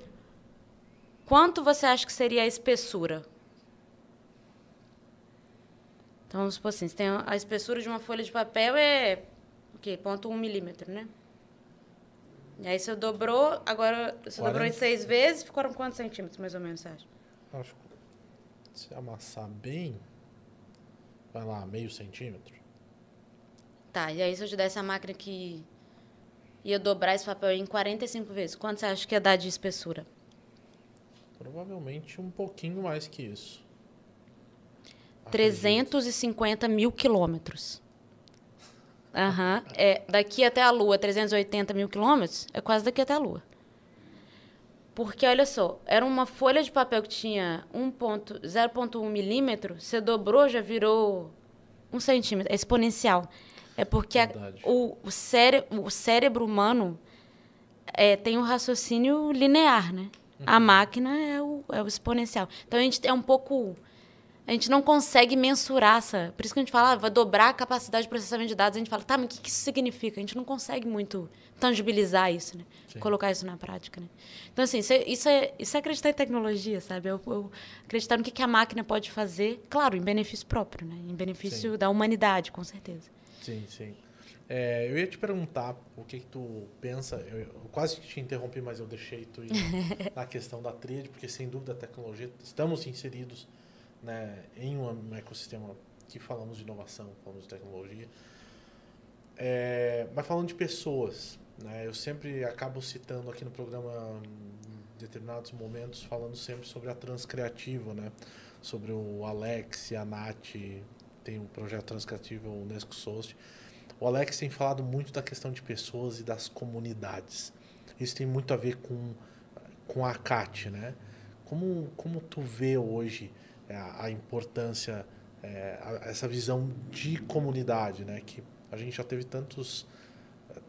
Speaker 5: quanto você acha que seria a espessura? Então, vamos supor assim, tem a espessura de uma folha de papel é o quê? Ponto um milímetro, né? E aí você dobrou, agora você 40. dobrou em seis vezes, ficaram quantos centímetros, mais ou menos, você acha?
Speaker 3: Acho que se amassar bem, vai lá, meio centímetro.
Speaker 5: Tá, e aí se eu te desse a máquina que ia dobrar esse papel em 45 vezes, quanto você acha que ia dar de espessura?
Speaker 3: Provavelmente um pouquinho mais que isso.
Speaker 5: 350 mil quilômetros. Uhum. É, daqui até a Lua, 380 mil quilômetros, é quase daqui até a Lua. Porque, olha só, era uma folha de papel que tinha 0,1 milímetro, você dobrou, já virou um centímetro. É exponencial. É porque a, o, o, cére o cérebro humano é, tem um raciocínio linear, né? A máquina é o, é o exponencial. Então, a gente é um pouco a gente não consegue mensurar essa. Por isso que a gente fala, ah, vai dobrar a capacidade de processamento de dados. A gente fala, tá, mas o que, que isso significa? A gente não consegue muito tangibilizar isso, né? Sim. Colocar isso na prática, né? Então, assim, isso é, isso é, isso é acreditar em tecnologia, sabe? Eu, eu acreditar no que, que a máquina pode fazer, claro, em benefício próprio, né? Em benefício sim. da humanidade, com certeza.
Speaker 3: Sim, sim. É, eu ia te perguntar o que, que tu pensa. Eu, eu, quase que te interrompi, mas eu deixei tu ir na questão da tríade, porque sem dúvida a tecnologia, estamos inseridos né, em um ecossistema que falamos de inovação, falamos de tecnologia. É, mas falando de pessoas, né, eu sempre acabo citando aqui no programa em determinados momentos, falando sempre sobre a Transcriativa, né, sobre o Alex e a Nath, tem o um projeto Transcriativa, o Unesco Sost. O Alex tem falado muito da questão de pessoas e das comunidades. Isso tem muito a ver com, com a CAT, né? Como, como tu vê hoje é, a, importância, é, a, essa visão de comunidade, né? Que a gente já teve tantos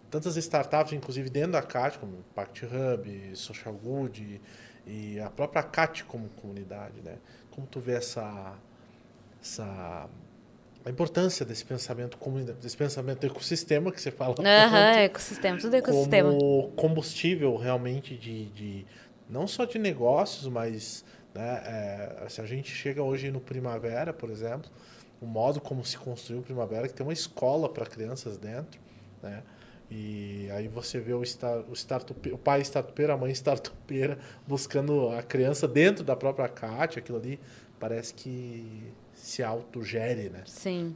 Speaker 3: tantas startups, inclusive dentro da CAT, como Pact Hub, Social Good e, e a própria CAT como comunidade, né? Como tu vê essa essa a importância desse pensamento desse pensamento ecossistema que você fala
Speaker 5: uhum, tanto, ecossistema tudo ecossistema
Speaker 3: como combustível realmente de, de não só de negócios mas né? É, se a gente chega hoje no Primavera, por exemplo, o modo como se construiu o Primavera, que tem uma escola para crianças dentro, né? E aí você vê o, start, o, startup, o pai startupeiro, a mãe startupeira, buscando a criança dentro da própria CAT, aquilo ali parece que se autogere, né?
Speaker 5: Sim.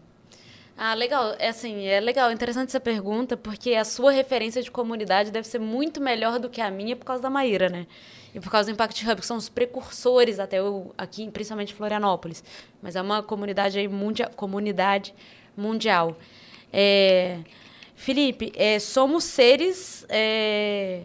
Speaker 5: Ah, legal. É assim, é legal, interessante essa pergunta, porque a sua referência de comunidade deve ser muito melhor do que a minha por causa da Maíra, né? E por causa do Impact Hub, que são os precursores até o, aqui, principalmente em Florianópolis. Mas é uma comunidade aí mundial, comunidade mundial. É, Felipe, é, somos seres é,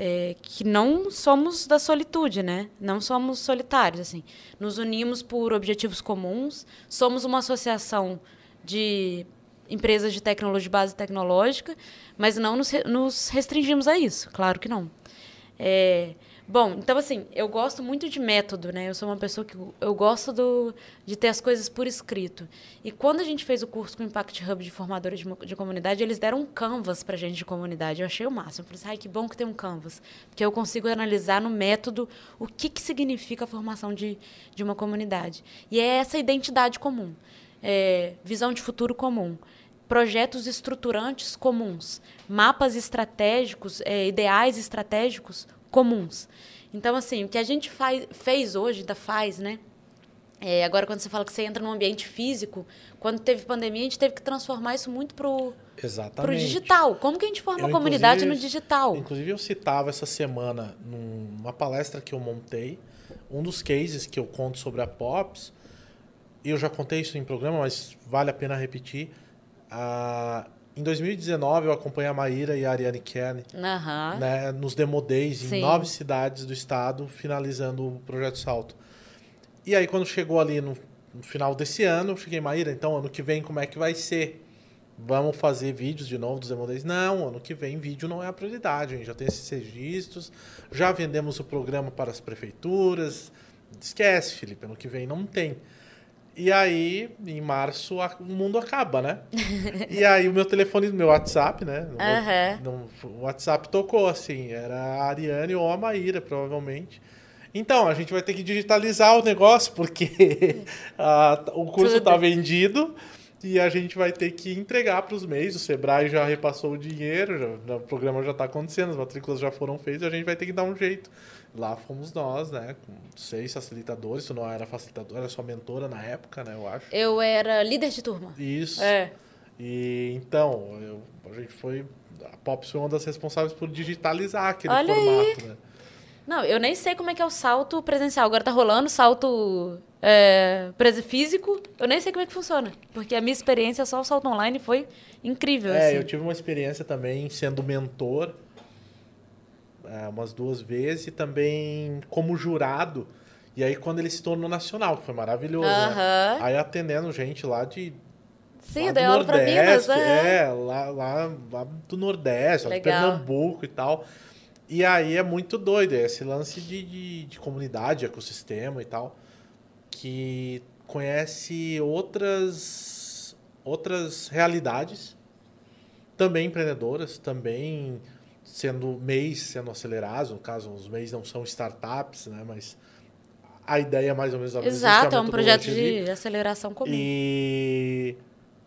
Speaker 5: é, que não somos da solitude, né? Não somos solitários, assim. Nos unimos por objetivos comuns. Somos uma associação de empresas de tecnologia, de base tecnológica, mas não nos, nos restringimos a isso, claro que não. É, bom, então assim, eu gosto muito de método, né? Eu sou uma pessoa que eu gosto do, de ter as coisas por escrito. E quando a gente fez o curso com o Impact Hub de formadores de, de comunidade, eles deram um canvas para gente de comunidade. Eu achei o máximo. Eu falei assim, ai, que bom que tem um canvas, porque eu consigo analisar no método o que, que significa a formação de, de uma comunidade. E é essa identidade comum é, visão de futuro comum, projetos estruturantes comuns, mapas estratégicos, é, ideais estratégicos comuns. Então, assim, o que a gente faz, fez hoje, ainda faz, né? É, agora, quando você fala que você entra num ambiente físico, quando teve pandemia, a gente teve que transformar isso muito para o digital. Como que a gente forma eu, a comunidade no digital?
Speaker 3: Inclusive, eu citava essa semana numa palestra que eu montei, um dos cases que eu conto sobre a POPs, eu já contei isso em programa, mas vale a pena repetir. Ah, em 2019, eu acompanhei a Maíra e a Ariane Kern
Speaker 5: uhum.
Speaker 3: né, nos Demo Days em nove cidades do estado, finalizando o Projeto Salto. E aí, quando chegou ali no, no, final desse ano, eu cheguei, Maíra, então ano que vem como é que vai ser? Vamos fazer vídeos de novo dos Demo Days? Não, ano que vem vídeo não é a prioridade, já tem esses registros, já vendemos o programa para as prefeituras. Esquece, Felipe, ano que vem não tem. E aí, em março, a- o mundo acaba, né? e aí, o meu telefone, meu WhatsApp, né? No- o WhatsApp tocou, assim. Era a Ariane ou a Maíra, provavelmente. Então, a gente vai ter que digitalizar o negócio, porque a- o curso
Speaker 5: Tudo.
Speaker 3: tá vendido e a gente vai ter que entregar para os meios. O Sebrae já repassou o dinheiro, já- o programa já está acontecendo, as matrículas já foram feitas, a gente vai ter que dar um jeito. Lá fomos nós, né? Com seis facilitadores, tu não era facilitador, era só mentora na época, né? Eu acho.
Speaker 5: Eu era líder de turma.
Speaker 3: Isso.
Speaker 5: É.
Speaker 3: E então, eu- a gente foi. A Pops foi uma das responsáveis por digitalizar aquele
Speaker 5: Olha aí.
Speaker 3: formato, né?
Speaker 5: Não, eu nem sei como é que é o salto presencial. Agora tá rolando salto é, físico. Eu nem sei como é que funciona. Porque a minha experiência só o salto online foi incrível.
Speaker 3: É,
Speaker 5: assim.
Speaker 3: eu tive uma experiência também sendo mentor é, umas duas vezes e também como jurado. E aí quando ele se tornou nacional, que foi maravilhoso, né? Aí atendendo gente lá de
Speaker 5: Sim,
Speaker 3: lá
Speaker 5: dei aula pra Minas.
Speaker 3: Nordeste,
Speaker 5: é.
Speaker 3: É, lá, lá, lá do Nordeste, lá de. Pernambuco e tal. E aí é muito doido, é esse lance de, de, de comunidade, ecossistema e tal, que conhece outras, outras realidades, também empreendedoras, também sendo MEIs sendo acelerados, no caso, os MEIs não são startups, né, mas a ideia é mais ou menos a mesma.
Speaker 5: Exato, é um projeto
Speaker 3: ali.
Speaker 5: de aceleração comum.
Speaker 3: E,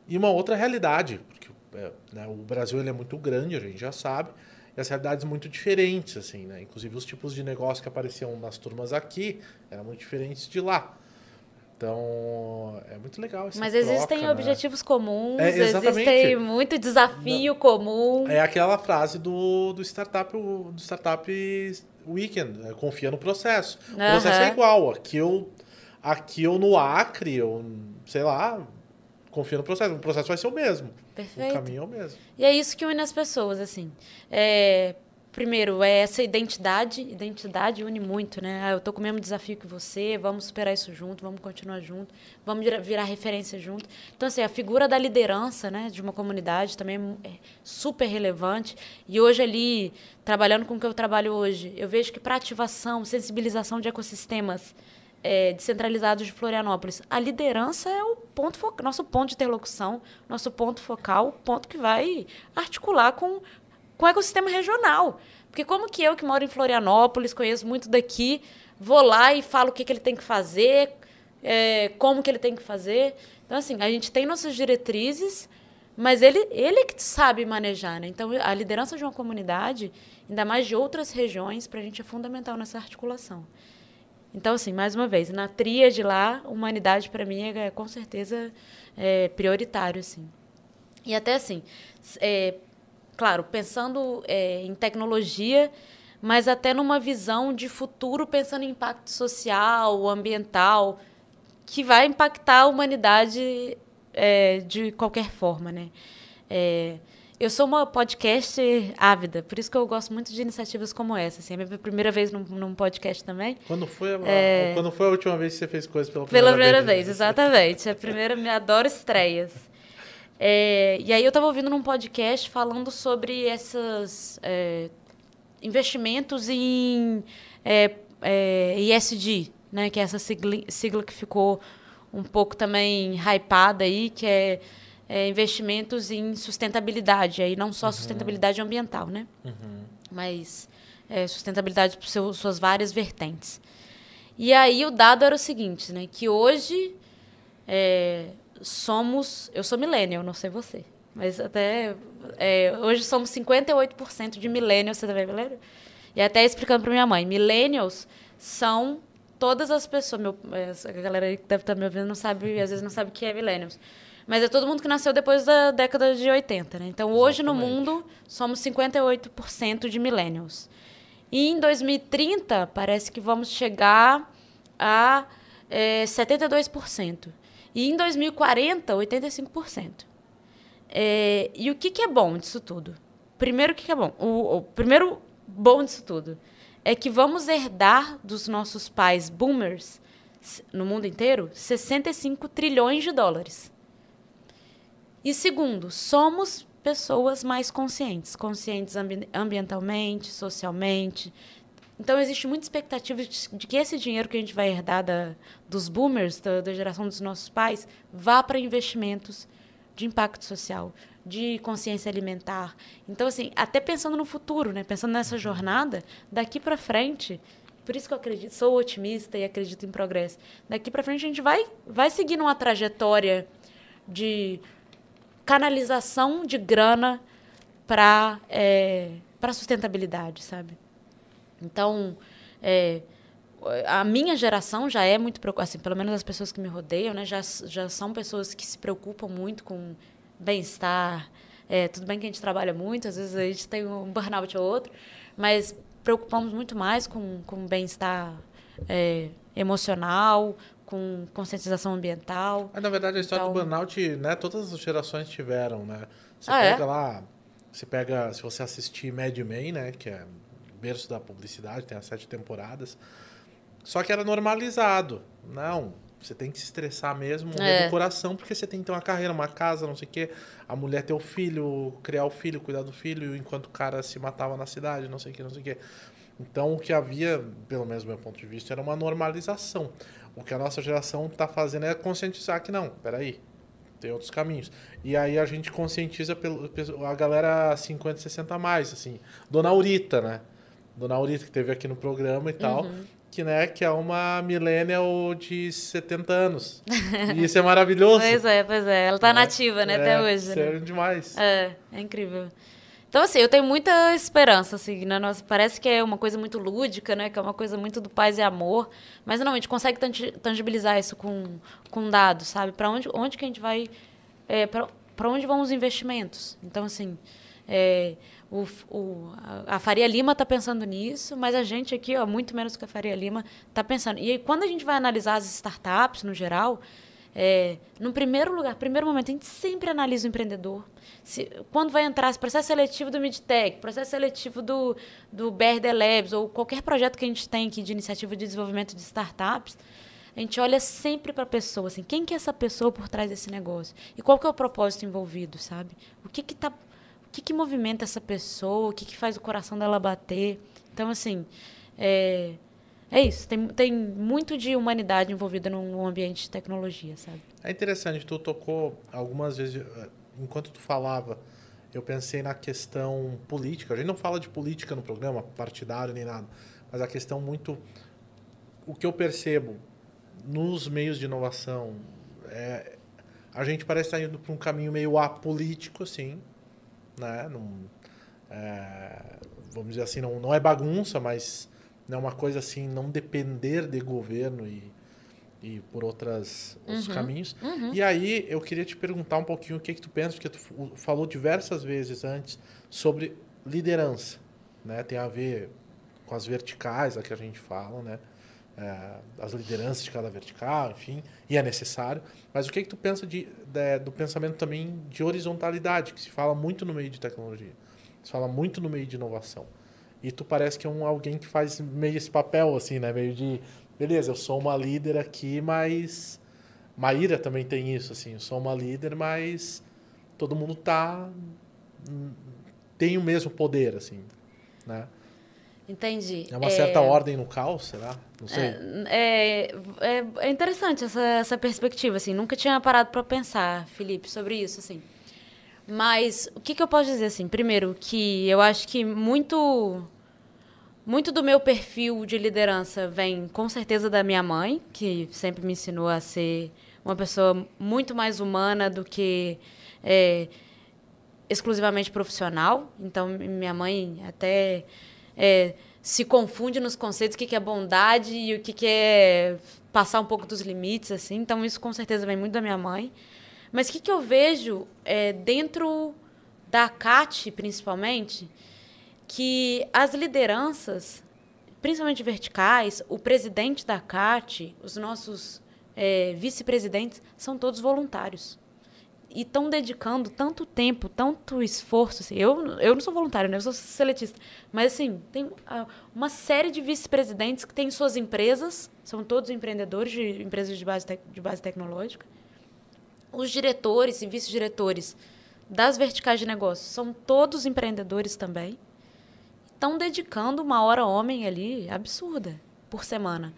Speaker 3: e uma outra realidade, porque é, né, o Brasil ele é muito grande, a gente já sabe, e as realidades muito diferentes, assim, né? Inclusive os tipos de negócio que apareciam nas turmas aqui eram muito diferentes de lá. Então, é muito legal essa
Speaker 5: Mas
Speaker 3: troca,
Speaker 5: existem
Speaker 3: né?
Speaker 5: objetivos comuns,
Speaker 3: É,
Speaker 5: existem muito desafio comum.
Speaker 3: É aquela frase do, do startup do startup weekend, né? confia no processo. O processo é igual. Aqui eu, aqui eu no Acre, eu, sei lá, confia no processo. O processo vai ser o mesmo. O
Speaker 5: Perfeito.
Speaker 3: caminho é o mesmo.
Speaker 5: E é isso que une as pessoas, assim. É, primeiro, é essa identidade. Identidade une muito, né? Ah, eu tô com o mesmo desafio que você, vamos superar isso junto, vamos continuar junto, vamos virar, referência junto. Então, assim, a figura da liderança, né, de uma comunidade também é é super relevante. E hoje ali, trabalhando com o que eu trabalho hoje, eu vejo que para ativação, sensibilização de ecossistemas é, descentralizados de Florianópolis, a liderança é o ponto nosso ponto de interlocução, nosso ponto focal, ponto que vai articular com, com o ecossistema regional. Porque como que eu, que moro em Florianópolis, conheço muito daqui, vou lá e falo o que, que ele tem que fazer, é, como que ele tem que fazer. Então, assim, a gente tem nossas diretrizes, mas ele, ele que sabe manejar, né? Então, a liderança de uma comunidade, ainda mais de outras regiões, para a gente é fundamental nessa articulação. Então, assim, mais uma vez, na tríade lá, humanidade para mim é, com certeza é, prioritário, assim. E até assim, é, claro, pensando é, em tecnologia, mas até numa visão de futuro, pensando em impacto social, ambiental, que vai impactar a humanidade é, de qualquer forma, né? É, eu sou uma podcaster ávida, por isso que eu gosto muito de iniciativas como essa. Assim, é a minha primeira vez num, num podcast também.
Speaker 3: Quando foi, a, quando foi a última vez que você fez coisa pela primeira
Speaker 5: É. Pela primeira
Speaker 3: vez?
Speaker 5: vez, exatamente. A primeira, me adoro estreias. É, e aí eu estava ouvindo num podcast falando sobre esses investimentos em é, é, ESG, né? Que é essa sigla, sigla que ficou um pouco também hypada aí, que é, é investimentos em sustentabilidade. Aí não só sustentabilidade ambiental, né? Mas é, sustentabilidade por seu, suas várias vertentes. E aí o dado era o seguinte, né? Que hoje é, somos. Eu sou millennial, não sei você. Mas até. é, hoje somos 58% de millennials, você também é millennial? E até explicando para minha mãe, millennials são todas as pessoas. Meu, é, a galera que deve estar me ouvindo não sabe, às vezes não sabe o que é millennials. Mas é todo mundo que nasceu depois da década de 80, né? Então hoje no
Speaker 3: Exatamente.
Speaker 5: mundo somos 58% de millennials. E em 2030, parece que vamos chegar a é, 72%. E em 2040, 85%. É, e o que, que é bom disso tudo? Primeiro, o que, que é bom? O, o primeiro bom disso tudo é que vamos herdar dos nossos pais boomers no mundo inteiro 65 trilhões de dólares. E segundo, somos pessoas mais conscientes, conscientes ambi- ambientalmente, socialmente, Então, existe muita expectativa de, que esse dinheiro que a gente vai herdar da, dos boomers, da, da geração dos nossos pais, vá para investimentos de impacto social, de consciência alimentar. Então, assim, até pensando no futuro, né? pensando nessa jornada, daqui para frente, por isso que eu acredito, sou otimista e acredito em progresso. Daqui para frente a gente vai, vai seguindo uma trajetória de canalização de grana para é, para sustentabilidade, sabe? Então, é, a minha geração já é muito preocupada, assim, pelo menos as pessoas que me rodeiam, né, já, já são pessoas que se preocupam muito com bem-estar. É, tudo bem que a gente trabalha muito, às vezes a gente tem um burnout ou outro, mas preocupamos muito mais com, com bem-estar é, emocional, com conscientização ambiental.
Speaker 3: Mas, na verdade, a história então... do burnout, né, todas as gerações tiveram, né? Você
Speaker 5: ah,
Speaker 3: pega
Speaker 5: é?
Speaker 3: lá, você pega, se você assistir Mad Men, né, que é berço da publicidade, tem as sete temporadas, só que era normalizado. Não, você tem que se estressar mesmo,
Speaker 5: É.
Speaker 3: do coração, porque você tem que ter uma carreira, uma casa, não sei o quê. A mulher ter o filho, criar o filho, cuidar do filho, enquanto o cara se matava na cidade, não sei o quê, não sei o quê. Então, o que havia, pelo menos do meu ponto de vista, era uma normalização. O que a nossa geração está fazendo é conscientizar que não, peraí, tem outros caminhos. E aí a gente conscientiza pelo, pelo- a galera 50, 60 a mais, assim. Dona Aurita, né? Dona Aurita, que teve aqui no programa e tal, que, né, que é uma millennial de 70 anos. E isso é maravilhoso.
Speaker 5: Pois é, pois é. Ela tá nativa, né,
Speaker 3: É,
Speaker 5: até hoje. né?
Speaker 3: Sério demais.
Speaker 5: É, é incrível. Então, assim, eu tenho muita esperança, assim, né? Nossa, parece que é uma coisa muito lúdica, né? Que é uma coisa muito do paz e amor. Mas não, a gente consegue tangi- tangibilizar isso com, com dados, sabe? Para onde, onde que a gente vai... É, para onde vão os investimentos? Então, assim, é, o, o, a, Faria Lima está pensando nisso, mas a gente aqui, ó, muito menos que a Faria Lima, está pensando. E aí, quando a gente vai analisar as startups, no geral, é, no primeiro lugar, primeiro momento, a gente sempre analisa o empreendedor. Se, quando vai entrar esse processo seletivo do Midtech, processo seletivo do, do BRD Labs, ou qualquer projeto que a gente tem aqui de iniciativa de desenvolvimento de startups, a gente olha sempre para a pessoa, assim, quem que é essa pessoa por trás desse negócio? E qual que é o propósito envolvido, sabe? O que que tá, que que movimenta essa pessoa? O que que faz o coração dela bater? Então, assim, é, é isso. Tem, tem muito de humanidade envolvida num ambiente de tecnologia, sabe?
Speaker 3: É interessante, tu tocou algumas vezes, eh, enquanto tu falava, eu pensei na questão política. A gente não fala de política no programa, partidário nem nada, mas a questão muito. O que eu percebo nos meios de inovação, é, a gente parece estar indo para um caminho meio apolítico, assim, né? Não, é, vamos dizer assim, não, não é bagunça, mas é uma coisa assim, não depender de governo e, e por outras, outros caminhos. E aí eu queria te perguntar um pouquinho o que, que tu pensa, porque tu falou diversas vezes antes sobre liderança, né? Tem a ver com as verticais, a que a gente fala, né? É, as lideranças de cada vertical, enfim, e é necessário. Mas o que, que tu pensa de, de- do pensamento também de horizontalidade, que se fala muito no meio de tecnologia, se fala muito no meio de inovação. E tu parece que é um alguém que faz meio esse papel, assim, né? Meio de, beleza, eu sou uma líder aqui, mas... Maíra também tem isso, assim, eu sou uma líder, mas todo mundo tá... hum, tem o mesmo poder, assim, né?
Speaker 5: Entendi.
Speaker 3: É uma certa ordem no caos, será? Não sei.
Speaker 5: É, é, é interessante essa, essa perspectiva, assim. Nunca tinha parado para pensar, Felipe, sobre isso, assim. Mas o que, que eu posso dizer, assim? Primeiro, que eu acho que muito, muito do meu perfil de liderança vem, com certeza, da minha mãe, que sempre me ensinou a ser uma pessoa muito mais humana do que é, exclusivamente profissional. Então, minha mãe até é, se confunde nos conceitos, o que que é bondade e o que que é passar um pouco dos limites, assim. Então, isso com certeza vem muito da minha mãe. Mas o que, que eu vejo é, dentro da CAT, principalmente, que as lideranças, principalmente verticais, o presidente da CAT, os nossos é, vice-presidentes, são todos voluntários e estão dedicando tanto tempo, tanto esforço. Assim, eu, eu não sou voluntário, né? eu sou seletista. Mas, assim, tem ah, uma série de vice-presidentes que têm suas empresas, são todos empreendedores de empresas de base, de base tecnológica. Os diretores e vice-diretores das verticais de negócio são todos empreendedores também. estão dedicando uma hora homem ali absurda por semana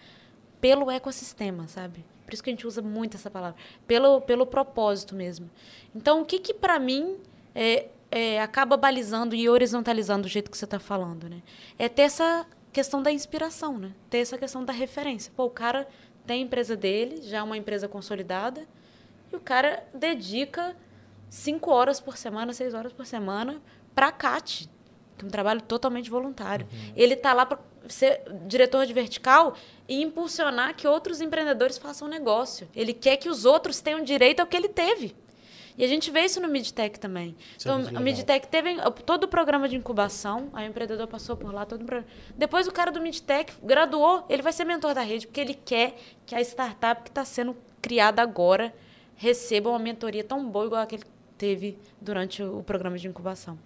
Speaker 5: pelo ecossistema, sabe? Por isso que a gente usa muito essa palavra, pelo, pelo propósito mesmo. Então, o que que para mim é, é, acaba balizando e horizontalizando do jeito que você está falando, né? É ter essa questão da inspiração, né? Ter essa questão da referência. Pô, o cara tem a empresa dele, já é uma empresa consolidada, e o cara dedica cinco horas por semana, seis horas por semana para CAT, que é um trabalho totalmente voluntário. Uhum. Ele está lá para ser diretor de vertical e impulsionar que outros empreendedores façam negócio. Ele quer que os outros tenham direito ao que ele teve. E a gente vê isso no Midtech também. Isso é então, é a Midtech teve todo o programa de incubação, aí o empreendedor passou por lá, todo o Depois o cara do Midtech graduou, ele vai ser mentor da rede, porque ele quer que a startup que está sendo criada agora receba uma mentoria tão boa igual a que ele teve durante o programa de incubação.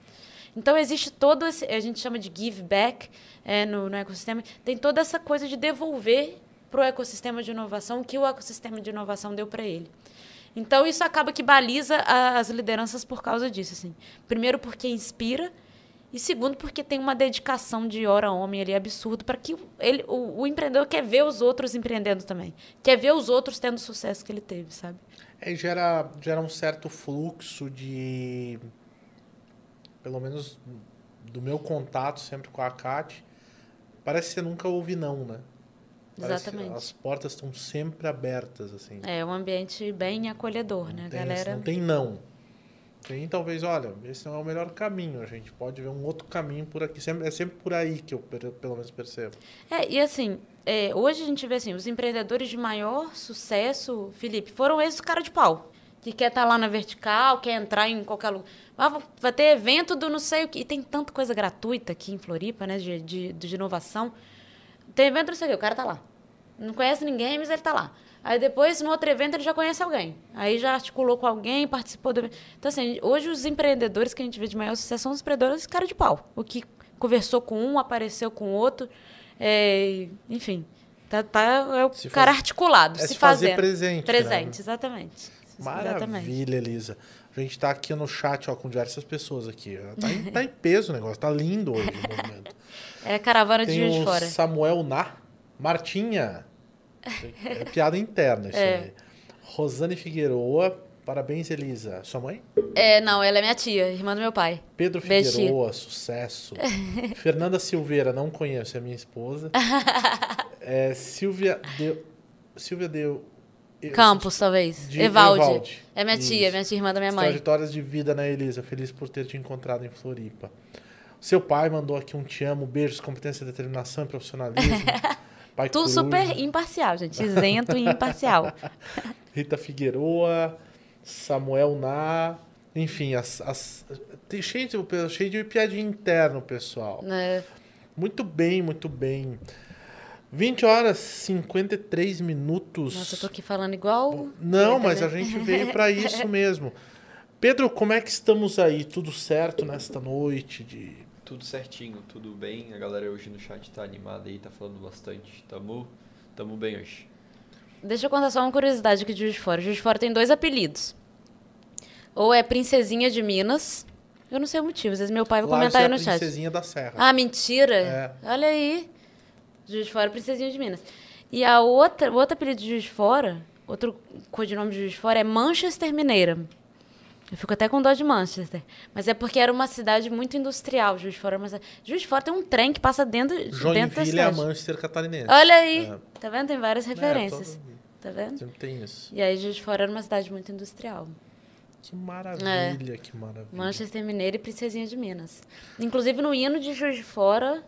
Speaker 5: Então, existe todo esse, a gente chama de give back é, no, no ecossistema, tem toda essa coisa de devolver para o ecossistema de inovação o que o ecossistema de inovação deu para ele. Então, isso acaba que baliza as lideranças por causa disso. Assim. Primeiro, porque inspira, e segundo, porque tem uma dedicação de hora homem ali absurdo para que ele, o, o, empreendedor quer ver os outros empreendendo também. Quer ver os outros tendo o sucesso que ele teve, sabe?
Speaker 3: É, gera, gera um certo fluxo de pelo menos do meu contato sempre com a CAT, parece que você nunca ouve não, né? Parece
Speaker 5: Exatamente.
Speaker 3: as portas estão sempre abertas, assim.
Speaker 5: É um ambiente bem acolhedor,
Speaker 3: não
Speaker 5: né,
Speaker 3: tem,
Speaker 5: galera?
Speaker 3: Não tem não. Tem talvez, olha, esse não é o melhor caminho. A gente pode ver um outro caminho por aqui. Sempre, é sempre por aí que eu pelo menos percebo.
Speaker 5: É, e assim, é, hoje a gente vê assim, os empreendedores de maior sucesso, Felipe, foram esses cara de pau. Que quer estar tá lá na vertical, quer entrar em qualquer lugar. Ah, vai ter evento do não sei o que. E tem tanta coisa gratuita aqui em Floripa, né? De, de, de inovação. Tem evento do não sei o que, o cara tá lá. Não conhece ninguém, mas ele tá lá. Aí depois, no outro evento, ele já conhece alguém. Aí já articulou com alguém, participou do evento. Então, assim, hoje os empreendedores que a gente vê de maior sucesso são os empreendedores cara de pau. O que conversou com um, apareceu com o outro. É, enfim, tá, tá, é o se cara faz... articulado,
Speaker 3: é
Speaker 5: se, se
Speaker 3: fazer presente.
Speaker 5: Presente, né? exatamente.
Speaker 3: Maravilha. Elisa. A gente está aqui no chat ó, com diversas pessoas aqui. Tá em, tá em peso o negócio, tá lindo hoje o movimento.
Speaker 5: É a caravana de Juiz de Fora.
Speaker 3: Samuel Ná, Martinha. É piada interna isso é. aí. Rosane Figueroa, parabéns, Elisa. Sua mãe?
Speaker 5: É, não, ela é minha tia, irmã do meu pai.
Speaker 3: Pedro Figueroa, sucesso. Fernanda Silveira, não conheço, é minha esposa. é, Silvia deu. Silvia deu
Speaker 5: Campos, talvez. De Evaldi. Evaldi. É minha tia, Isso. minha tia irmã da minha mãe.
Speaker 3: Trajetórias de vida, né, Elisa? Feliz por ter te encontrado em Floripa. Seu pai mandou aqui um te amo, beijos, competência, determinação e profissionalismo.
Speaker 5: pai Tudo super imparcial, gente. Isento e imparcial.
Speaker 3: Rita Figueroa, Samuel Ná. Enfim, as, as, cheio, de, cheio de piadinha interno, pessoal. É. Muito bem, muito bem. 20 horas 53 minutos.
Speaker 5: Nossa, eu tô aqui falando igual.
Speaker 3: Não, mas a gente veio para isso mesmo. Pedro, como é que estamos aí? Tudo certo nesta noite de
Speaker 4: tudo certinho, tudo bem. A galera hoje no chat tá animada aí, tá falando bastante. Tamo, tamo bem hoje.
Speaker 5: Deixa eu contar só uma curiosidade aqui de Juiz de Fora. Juiz de Fora tem dois apelidos. Ou é Princesinha de Minas. Eu não sei o motivo, às vezes meu pai vai comentar aí é no
Speaker 3: chat. Princesinha da Serra.
Speaker 5: Ah, mentira? É. Olha aí. Juiz de Fora, Princesinha de Minas. E a outra, o outro apelido de Juiz de Fora, outro codinome de Juiz de Fora é Manchester Mineira. Eu fico até com dó de Manchester. Mas é porque era uma cidade muito industrial, Juiz de Fora. Mas Juiz de Fora tem um trem que passa dentro, dentro da cidade.
Speaker 3: é a Manchester catarinense.
Speaker 5: Olha aí. É. Tá vendo? Tem várias é, referências. É. Tá vendo?
Speaker 3: Sempre tem isso.
Speaker 5: E aí Juiz de Fora era uma cidade muito industrial.
Speaker 3: Que maravilha, é. que maravilha.
Speaker 5: Manchester Mineira e Princesinha de Minas. Inclusive no hino de Juiz de Fora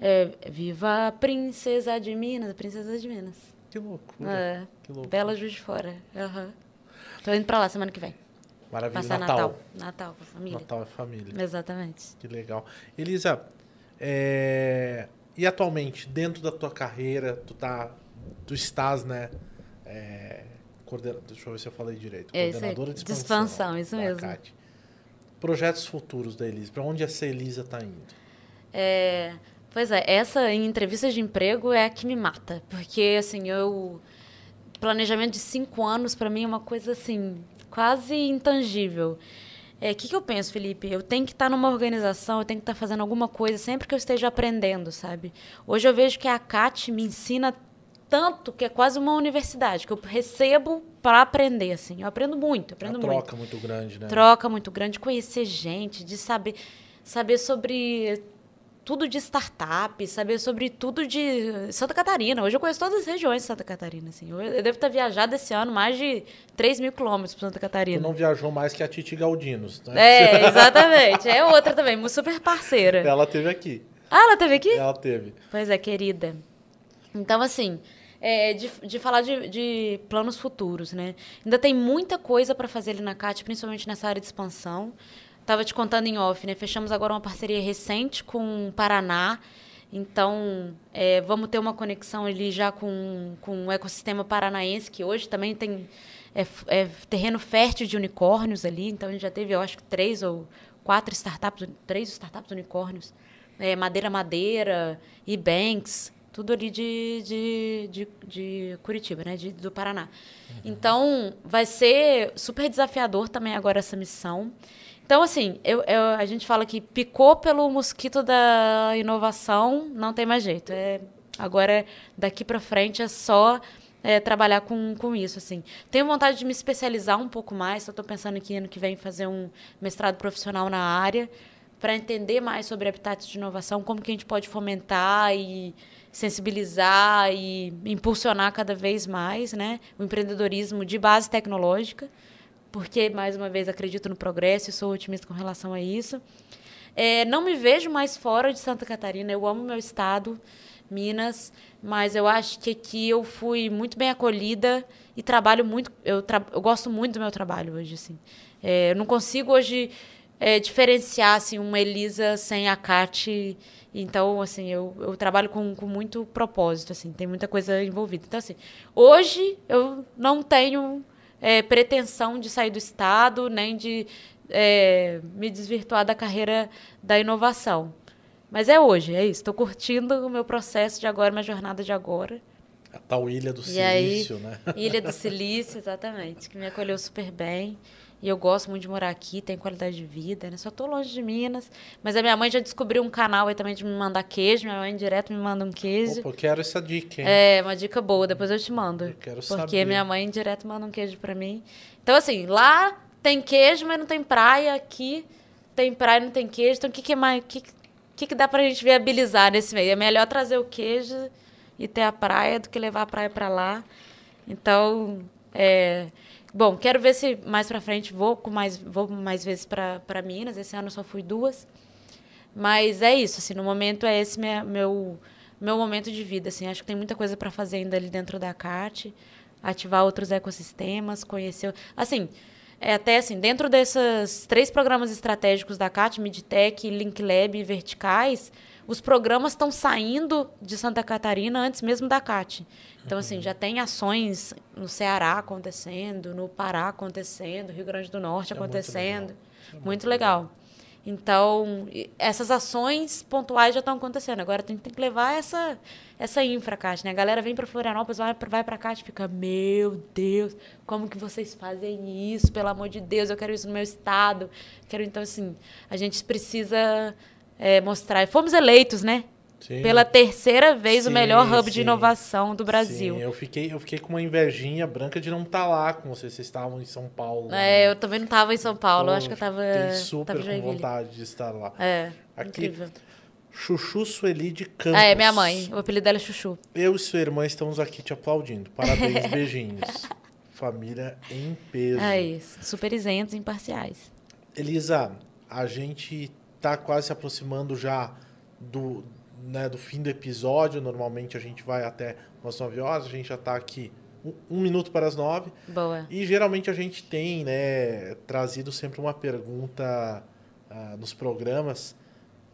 Speaker 5: é, Viva a Princesa de Minas, a Princesa de Minas.
Speaker 3: Que loucura.
Speaker 5: É,
Speaker 3: que loucura.
Speaker 5: Bela Juiz de Fora. Uhum. Tô indo pra lá semana que vem.
Speaker 3: Maravilha.
Speaker 5: Passar
Speaker 3: Natal.
Speaker 5: Natal. Natal com a família.
Speaker 3: Natal é família.
Speaker 5: Exatamente.
Speaker 3: Que legal. Elisa, é... e atualmente, dentro da tua carreira, tu tá. Tu estás, né? É... Coordena... Deixa eu ver se eu falei direito.
Speaker 5: É Coordenadora de expansão. De expansão, isso mesmo.
Speaker 3: Projetos futuros da Elisa. Para onde essa Elisa está indo?
Speaker 5: É, Pois é, essa em entrevistas de emprego é a que me mata. Porque, assim, eu. Planejamento de cinco anos, para mim, é uma coisa, assim, quase intangível. É, o que, que eu penso, Felipe? Eu tenho que estar numa organização, eu tenho que estar fazendo alguma coisa sempre que eu esteja aprendendo, sabe? Hoje eu vejo que a CAT me ensina tanto que é quase uma universidade, que eu recebo para aprender, assim. Eu aprendo muito, aprendo
Speaker 3: Uma
Speaker 5: muito.
Speaker 3: troca muito grande, né?
Speaker 5: Troca muito grande, conhecer gente, de saber, saber sobre tudo de startup, saber sobre tudo de Santa Catarina. Hoje eu conheço todas as regiões de Santa Catarina. Assim. Eu, eu devo ter viajado esse ano mais de 3 mil quilômetros para Santa
Speaker 3: Tu
Speaker 5: Catarina.
Speaker 3: não viajou mais que a Titi Galdinos, né?
Speaker 5: É, exatamente. É outra também, uma super parceira.
Speaker 3: Ela teve aqui.
Speaker 5: Ah, ela teve aqui?
Speaker 3: Ela teve.
Speaker 5: Pois é, querida. Então, assim, é, de, de falar de, de planos futuros, né? Ainda tem muita coisa para fazer ali na CAT, principalmente nessa área de expansão. Estava te contando em off, né? Fechamos agora uma parceria recente com o Paraná. Então, é, vamos ter uma conexão ali já com, com o ecossistema paranaense, que hoje também tem é, é terreno fértil de unicórnios ali. Então, a gente já teve, eu acho que três ou quatro startups, três startups unicórnios. É, Madeira Madeira, Ebanks, tudo ali de, de, de, de Curitiba, né? De, do Paraná. Então, vai ser super desafiador também agora essa missão. Então, assim, eu, eu- a gente fala que picou pelo mosquito da inovação, não tem mais jeito. É, agora, daqui para frente, é só é, trabalhar com, com isso, assim. Tenho vontade de me especializar um pouco mais, estou pensando aqui ano que vem fazer um mestrado profissional na área, para entender mais sobre habitats de inovação, como que a gente pode fomentar e sensibilizar e impulsionar cada vez mais né, o empreendedorismo de base tecnológica, porque, mais uma vez, acredito no progresso e sou otimista com relação a isso. É, não me vejo mais fora de Santa Catarina, eu amo meu estado, Minas, mas eu acho que aqui eu fui muito bem acolhida e trabalho muito, eu, tra eu gosto muito do meu trabalho hoje, assim. É, eu não consigo hoje é, diferenciar assim, uma Elisa sem a Kat. Então, assim, eu, eu trabalho com, com muito propósito, assim, tem muita coisa envolvida. Então, assim, hoje eu não tenho é, pretensão de sair do Estado, nem de é, me desvirtuar da carreira da inovação. Mas é hoje, é isso. Estou curtindo o meu processo de agora, minha jornada de agora.
Speaker 3: A tal Ilha do
Speaker 5: E aí,
Speaker 3: Silício, né?
Speaker 5: Ilha do Silício, exatamente, que me acolheu super bem. E eu gosto muito de morar aqui, tem qualidade de vida, né? Só tô longe de Minas. Mas a minha mãe já descobriu um canal aí também de me mandar queijo. Minha mãe direto me manda um queijo.
Speaker 3: Opa, eu quero essa dica, hein?
Speaker 5: É, uma dica boa, depois eu te mando.
Speaker 3: Eu quero
Speaker 5: porque
Speaker 3: saber.
Speaker 5: minha mãe direto manda um queijo pra mim. Então, assim, lá tem queijo, mas não tem praia. Aqui tem praia, não tem queijo. Então, o que, que é mais. O que, que, que dá pra gente viabilizar nesse meio? É melhor trazer o queijo e ter a praia do que levar a praia pra lá. Então, é. Bom, quero ver se mais pra frente vou com mais vou mais vezes pra Minas. Esse ano só fui duas. Mas é isso, assim, no momento é esse minha- meu meu momento de vida, assim, acho que tem muita coisa para fazer ainda ali dentro da CAT, ativar outros ecossistemas, conhecer, assim, é até assim, dentro desses três programas estratégicos da CAT, Midtech, Link Lab e Verticais, os programas estão saindo de Santa Catarina antes mesmo da CAT. Então, assim, já tem ações no Ceará acontecendo, no Pará acontecendo, Rio Grande do Norte
Speaker 3: É muito
Speaker 5: acontecendo.
Speaker 3: legal. É
Speaker 5: muito legal. Então, essas ações pontuais já estão acontecendo. Agora a gente tem que levar essa, essa infra, Cátia, né? A galera vem para Florianópolis, vai, vai para cá e fica, meu Deus, como que vocês fazem isso? Pelo amor de Deus, eu quero isso no meu estado. Quero, então, assim, a gente precisa é, mostrar. Fomos eleitos, né?
Speaker 3: Sim.
Speaker 5: Pela terceira vez o
Speaker 3: Sim,
Speaker 5: melhor hub de
Speaker 3: sim.
Speaker 5: inovação do Brasil.
Speaker 3: Sim, eu fiquei, eu fiquei com uma invejinha branca de não estar lá com vocês. Vocês estavam em São Paulo. lá,
Speaker 5: É,
Speaker 3: né?
Speaker 5: eu também não estava em São Paulo, eu acho que eu estava
Speaker 3: super
Speaker 5: tava
Speaker 3: com vontade de estar lá.
Speaker 5: É,
Speaker 3: Aqui,
Speaker 5: incrível.
Speaker 3: Chuchu Sueli de Campos.
Speaker 5: Ah, é minha mãe. O apelido dela é Chuchu.
Speaker 3: Eu e sua irmã estamos aqui te aplaudindo. Parabéns, beijinhos. Família em peso.
Speaker 5: É isso. Super isentos imparciais.
Speaker 3: Elisa, a gente tá quase se aproximando já do, né, do fim do episódio. Normalmente a gente vai até umas 9 horas, a gente já tá aqui um, um minuto para as 9.
Speaker 5: Boa.
Speaker 3: E geralmente a gente tem né, trazido sempre uma pergunta ah, nos programas,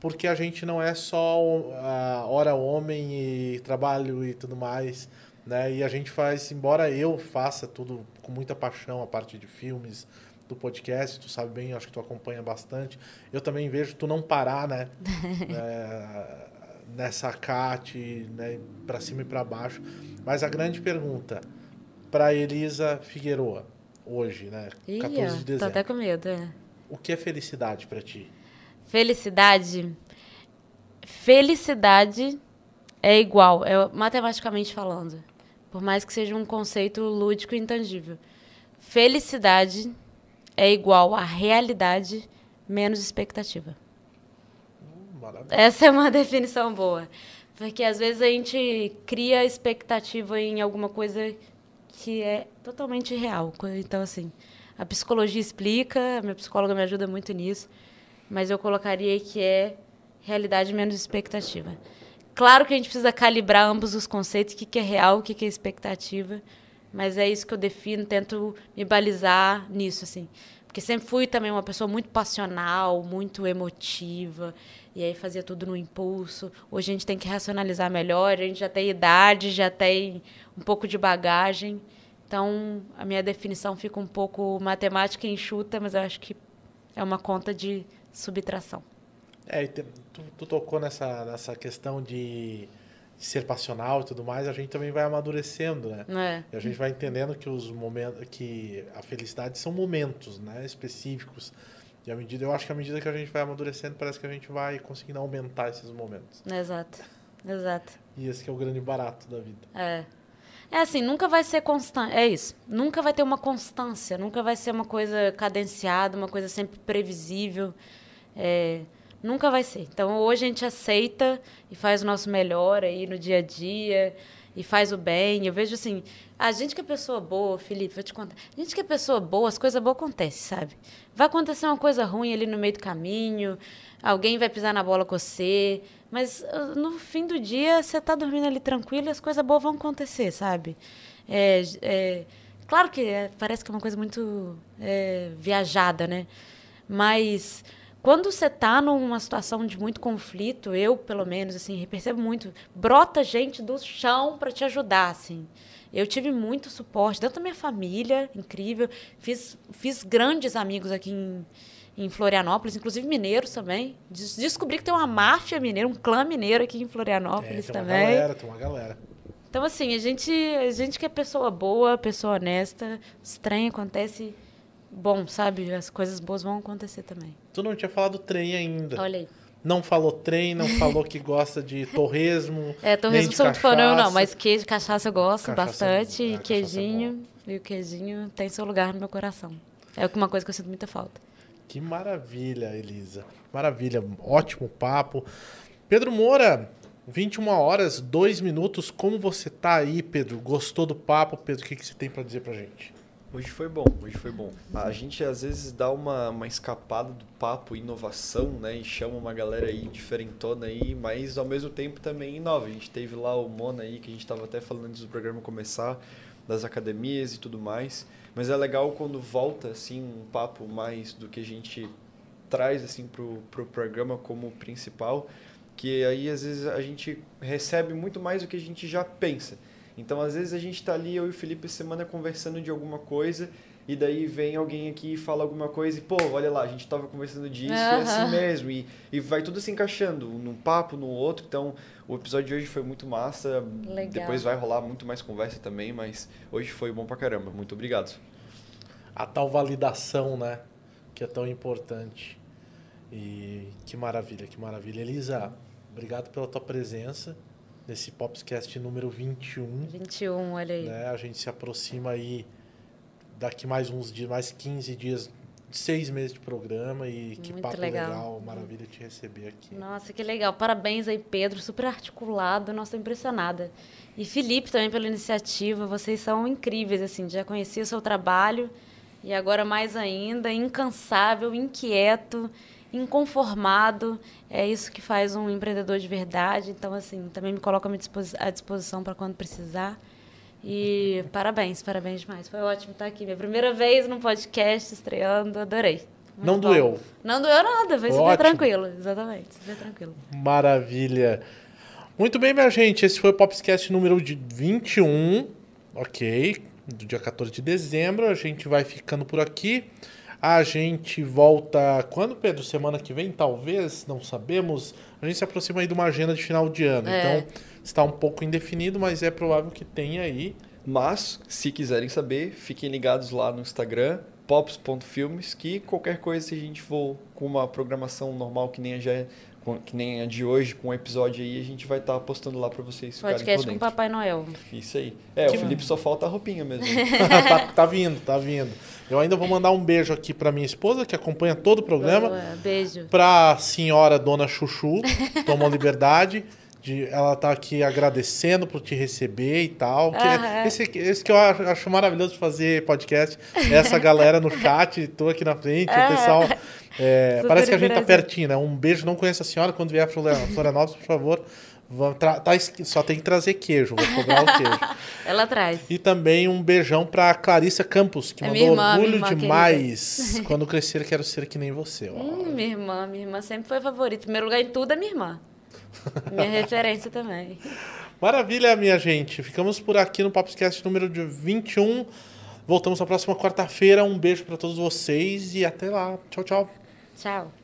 Speaker 3: porque a gente não é só a hora homem e trabalho e tudo mais. Né? E a gente faz, embora eu faça tudo com muita paixão, a parte de filmes, do podcast, tu sabe bem, acho que tu acompanha bastante. Eu também vejo tu não parar, né? É, nessa CAT, né? para cima e para baixo. Mas a grande pergunta para Elisa Figueroa, hoje, né?
Speaker 5: Ih,
Speaker 3: 14 de
Speaker 5: ó, tô
Speaker 3: dezembro.
Speaker 5: até com medo. É.
Speaker 3: O que é felicidade para ti?
Speaker 5: Felicidade. Felicidade é igual, é, matematicamente falando. Por mais que seja um conceito lúdico e intangível. Felicidade é igual a realidade menos expectativa.
Speaker 3: Maravilha.
Speaker 5: Essa é uma definição boa. Porque às vezes a gente cria expectativa em alguma coisa que é totalmente real. Então, assim, a psicologia explica, a minha psicóloga me ajuda muito nisso, mas eu colocaria que é realidade menos expectativa. Claro que a gente precisa calibrar ambos os conceitos, o que, que é real, o que, que é expectativa, mas é isso que eu defino, tento me balizar nisso, assim. Porque sempre fui também uma pessoa muito passional, muito emotiva, e aí fazia tudo no impulso. Hoje a gente tem que racionalizar melhor, a gente já tem idade, já tem um pouco de bagagem. Então, a minha definição fica um pouco matemática e enxuta, mas eu acho que é uma conta de subtração.
Speaker 3: É, tu, tu tocou nessa, nessa questão de ser passional e tudo mais, a gente também vai amadurecendo, né?
Speaker 5: né?
Speaker 3: E a gente vai entendendo que os momentos, que a felicidade são momentos, né, específicos. E à medida, eu acho que à medida que a gente vai amadurecendo, parece que a gente vai conseguindo aumentar esses momentos.
Speaker 5: Exato. Exato.
Speaker 3: E esse que é o grande barato da vida.
Speaker 5: É. É assim, nunca vai ser constante. É isso. Nunca vai ter uma constância, nunca vai ser uma coisa cadenciada, uma coisa sempre previsível. É, nunca vai ser. Então hoje a gente aceita e faz o nosso melhor aí no dia a dia e faz o bem. Eu vejo assim, a gente que é pessoa boa, Felipe, vou te contar. A gente que é pessoa boa, as coisas boas acontecem, sabe? Vai acontecer uma coisa ruim ali no meio do caminho, alguém vai pisar na bola com você, mas ah, no fim do dia você tá dormindo ali tranquilo e as coisas boas vão acontecer, sabe? É, é, claro que é, parece que é uma coisa muito é, viajada, né? Mas quando você tá numa situação de muito conflito, eu, pelo menos, assim, percebo muito, brota gente do chão para te ajudar, assim. Eu tive muito suporte, dentro da minha família, incrível. Fiz, fiz grandes amigos aqui em, em Florianópolis, inclusive mineiros também. Des- Descobri que tem uma máfia mineira, um clã mineiro aqui em
Speaker 3: É,
Speaker 5: Florianópolis
Speaker 3: tem uma
Speaker 5: também.
Speaker 3: galera, tem uma galera.
Speaker 5: Então, assim, a gente, a gente que é pessoa boa, pessoa honesta, trem acontece bom, sabe? As coisas boas vão acontecer também.
Speaker 3: Tu não tinha falado trem ainda.
Speaker 5: Olha aí.
Speaker 3: Não falou trem, não falou que gosta de torresmo.
Speaker 5: É, torresmo sou muito fã, não, não, mas queijo, cachaça eu gosto
Speaker 3: Cachaça é
Speaker 5: bastante,
Speaker 3: é,
Speaker 5: e
Speaker 3: é
Speaker 5: queijinho, e o queijinho tem seu lugar no meu coração. É uma coisa que eu sinto muita falta.
Speaker 3: Que maravilha, Elisa. Maravilha, ótimo papo. Pedro Moura, 21 horas, 2 minutos. Como você tá aí, Pedro? Gostou do papo? Pedro, o que, que você tem pra dizer pra gente?
Speaker 4: Hoje foi bom, hoje foi bom. A gente às vezes dá uma, uma escapada do papo inovação, né? E chama uma galera aí diferentona aí, mas ao mesmo tempo também inova. A gente teve lá o Mona aí, que a gente estava até falando antes do programa começar, das academias e tudo mais. Mas é legal quando volta, assim, um papo mais do que a gente traz, assim, pro, pro programa como principal, que aí às vezes a gente recebe muito mais do que a gente já pensa. Então, às vezes a gente tá ali, eu e o Felipe, semana conversando de alguma coisa, e daí vem alguém aqui e fala alguma coisa, e pô, olha lá, a gente tava conversando disso, e é assim mesmo, e, e vai tudo se encaixando, num papo, no outro. Então, o episódio de hoje foi muito massa.
Speaker 5: Legal.
Speaker 4: Depois vai rolar muito mais conversa também, mas hoje foi bom pra caramba. Muito obrigado.
Speaker 3: A tal validação, né? Que é tão importante. E que maravilha, que maravilha. Elisa, obrigado pela tua presença nesse Popscast número 21.
Speaker 5: 21, olha aí.
Speaker 3: né? A gente se aproxima aí daqui mais uns dias, mais 15 dias, seis meses de programa e que
Speaker 5: Muito
Speaker 3: papo
Speaker 5: legal.
Speaker 3: legal. maravilha te receber aqui.
Speaker 5: Nossa, que legal. Parabéns aí, Pedro. Super articulado. Nossa, impressionada. E Felipe também pela iniciativa. Vocês são incríveis, assim. Já conheci o seu trabalho e agora mais ainda, incansável, inquieto, inconformado. É isso que faz um empreendedor de verdade. Então, assim, também me coloco à disposição para quando precisar. E parabéns, parabéns demais. Foi ótimo estar aqui. Minha primeira vez num podcast estreando, adorei. Muito
Speaker 3: Não
Speaker 5: bom.
Speaker 3: doeu.
Speaker 5: Não doeu nada, foi super tranquilo. Exatamente, super tranquilo.
Speaker 3: Maravilha. Muito bem, minha gente. Esse foi o Popscast número de 21. Ok. Do dia 14 de dezembro. A gente vai ficando por aqui. A gente volta quando, Pedro? Semana que vem, talvez? Não sabemos. A gente se aproxima aí de uma agenda de final de ano.
Speaker 5: É.
Speaker 3: Então, está um pouco indefinido, mas é provável que tenha aí.
Speaker 4: Mas, se quiserem saber, fiquem ligados lá no Instagram, pops.filmes, que qualquer coisa, se a gente for com uma programação normal que nem a, já, que nem a de hoje, com um episódio aí, a gente vai estar postando lá para vocês
Speaker 5: Podcast com. Papai Noel.
Speaker 4: Isso aí. É, o Felipe só falta a roupinha mesmo.
Speaker 3: tá, tá vindo, tá vindo. Eu ainda vou mandar um beijo aqui pra minha esposa, que acompanha todo o programa.
Speaker 5: Boa, Beijo.
Speaker 3: Pra senhora Dona Chuchu, tomou liberdade. De, ela tá aqui agradecendo por te receber e tal. Que
Speaker 5: Aham.
Speaker 3: esse, esse que eu acho, acho maravilhoso de fazer podcast. Essa galera no chat, tô aqui na frente, o
Speaker 5: Aham.
Speaker 3: pessoal. É, parece que a gente tá pertinho, né? Um beijo, não conheço a senhora. Quando vier a Florian- Florianópolis, por favor, tra- tá só tem que trazer queijo, vou cobrar o queijo.
Speaker 5: Ela traz.
Speaker 3: E também um beijão pra Clarissa Campos, que
Speaker 5: É
Speaker 3: mandou
Speaker 5: irmã,
Speaker 3: orgulho
Speaker 5: irmã
Speaker 3: demais. Quando crescer, quero ser que nem você.
Speaker 5: Hum, minha irmã, minha irmã sempre foi favorita. Primeiro lugar em tudo é minha irmã. Minha referência também.
Speaker 3: Maravilha, minha gente. Ficamos por aqui no Popscast número de 21. Voltamos na próxima quarta-feira. Um beijo pra todos vocês e até lá. Tchau, tchau.
Speaker 5: Tchau.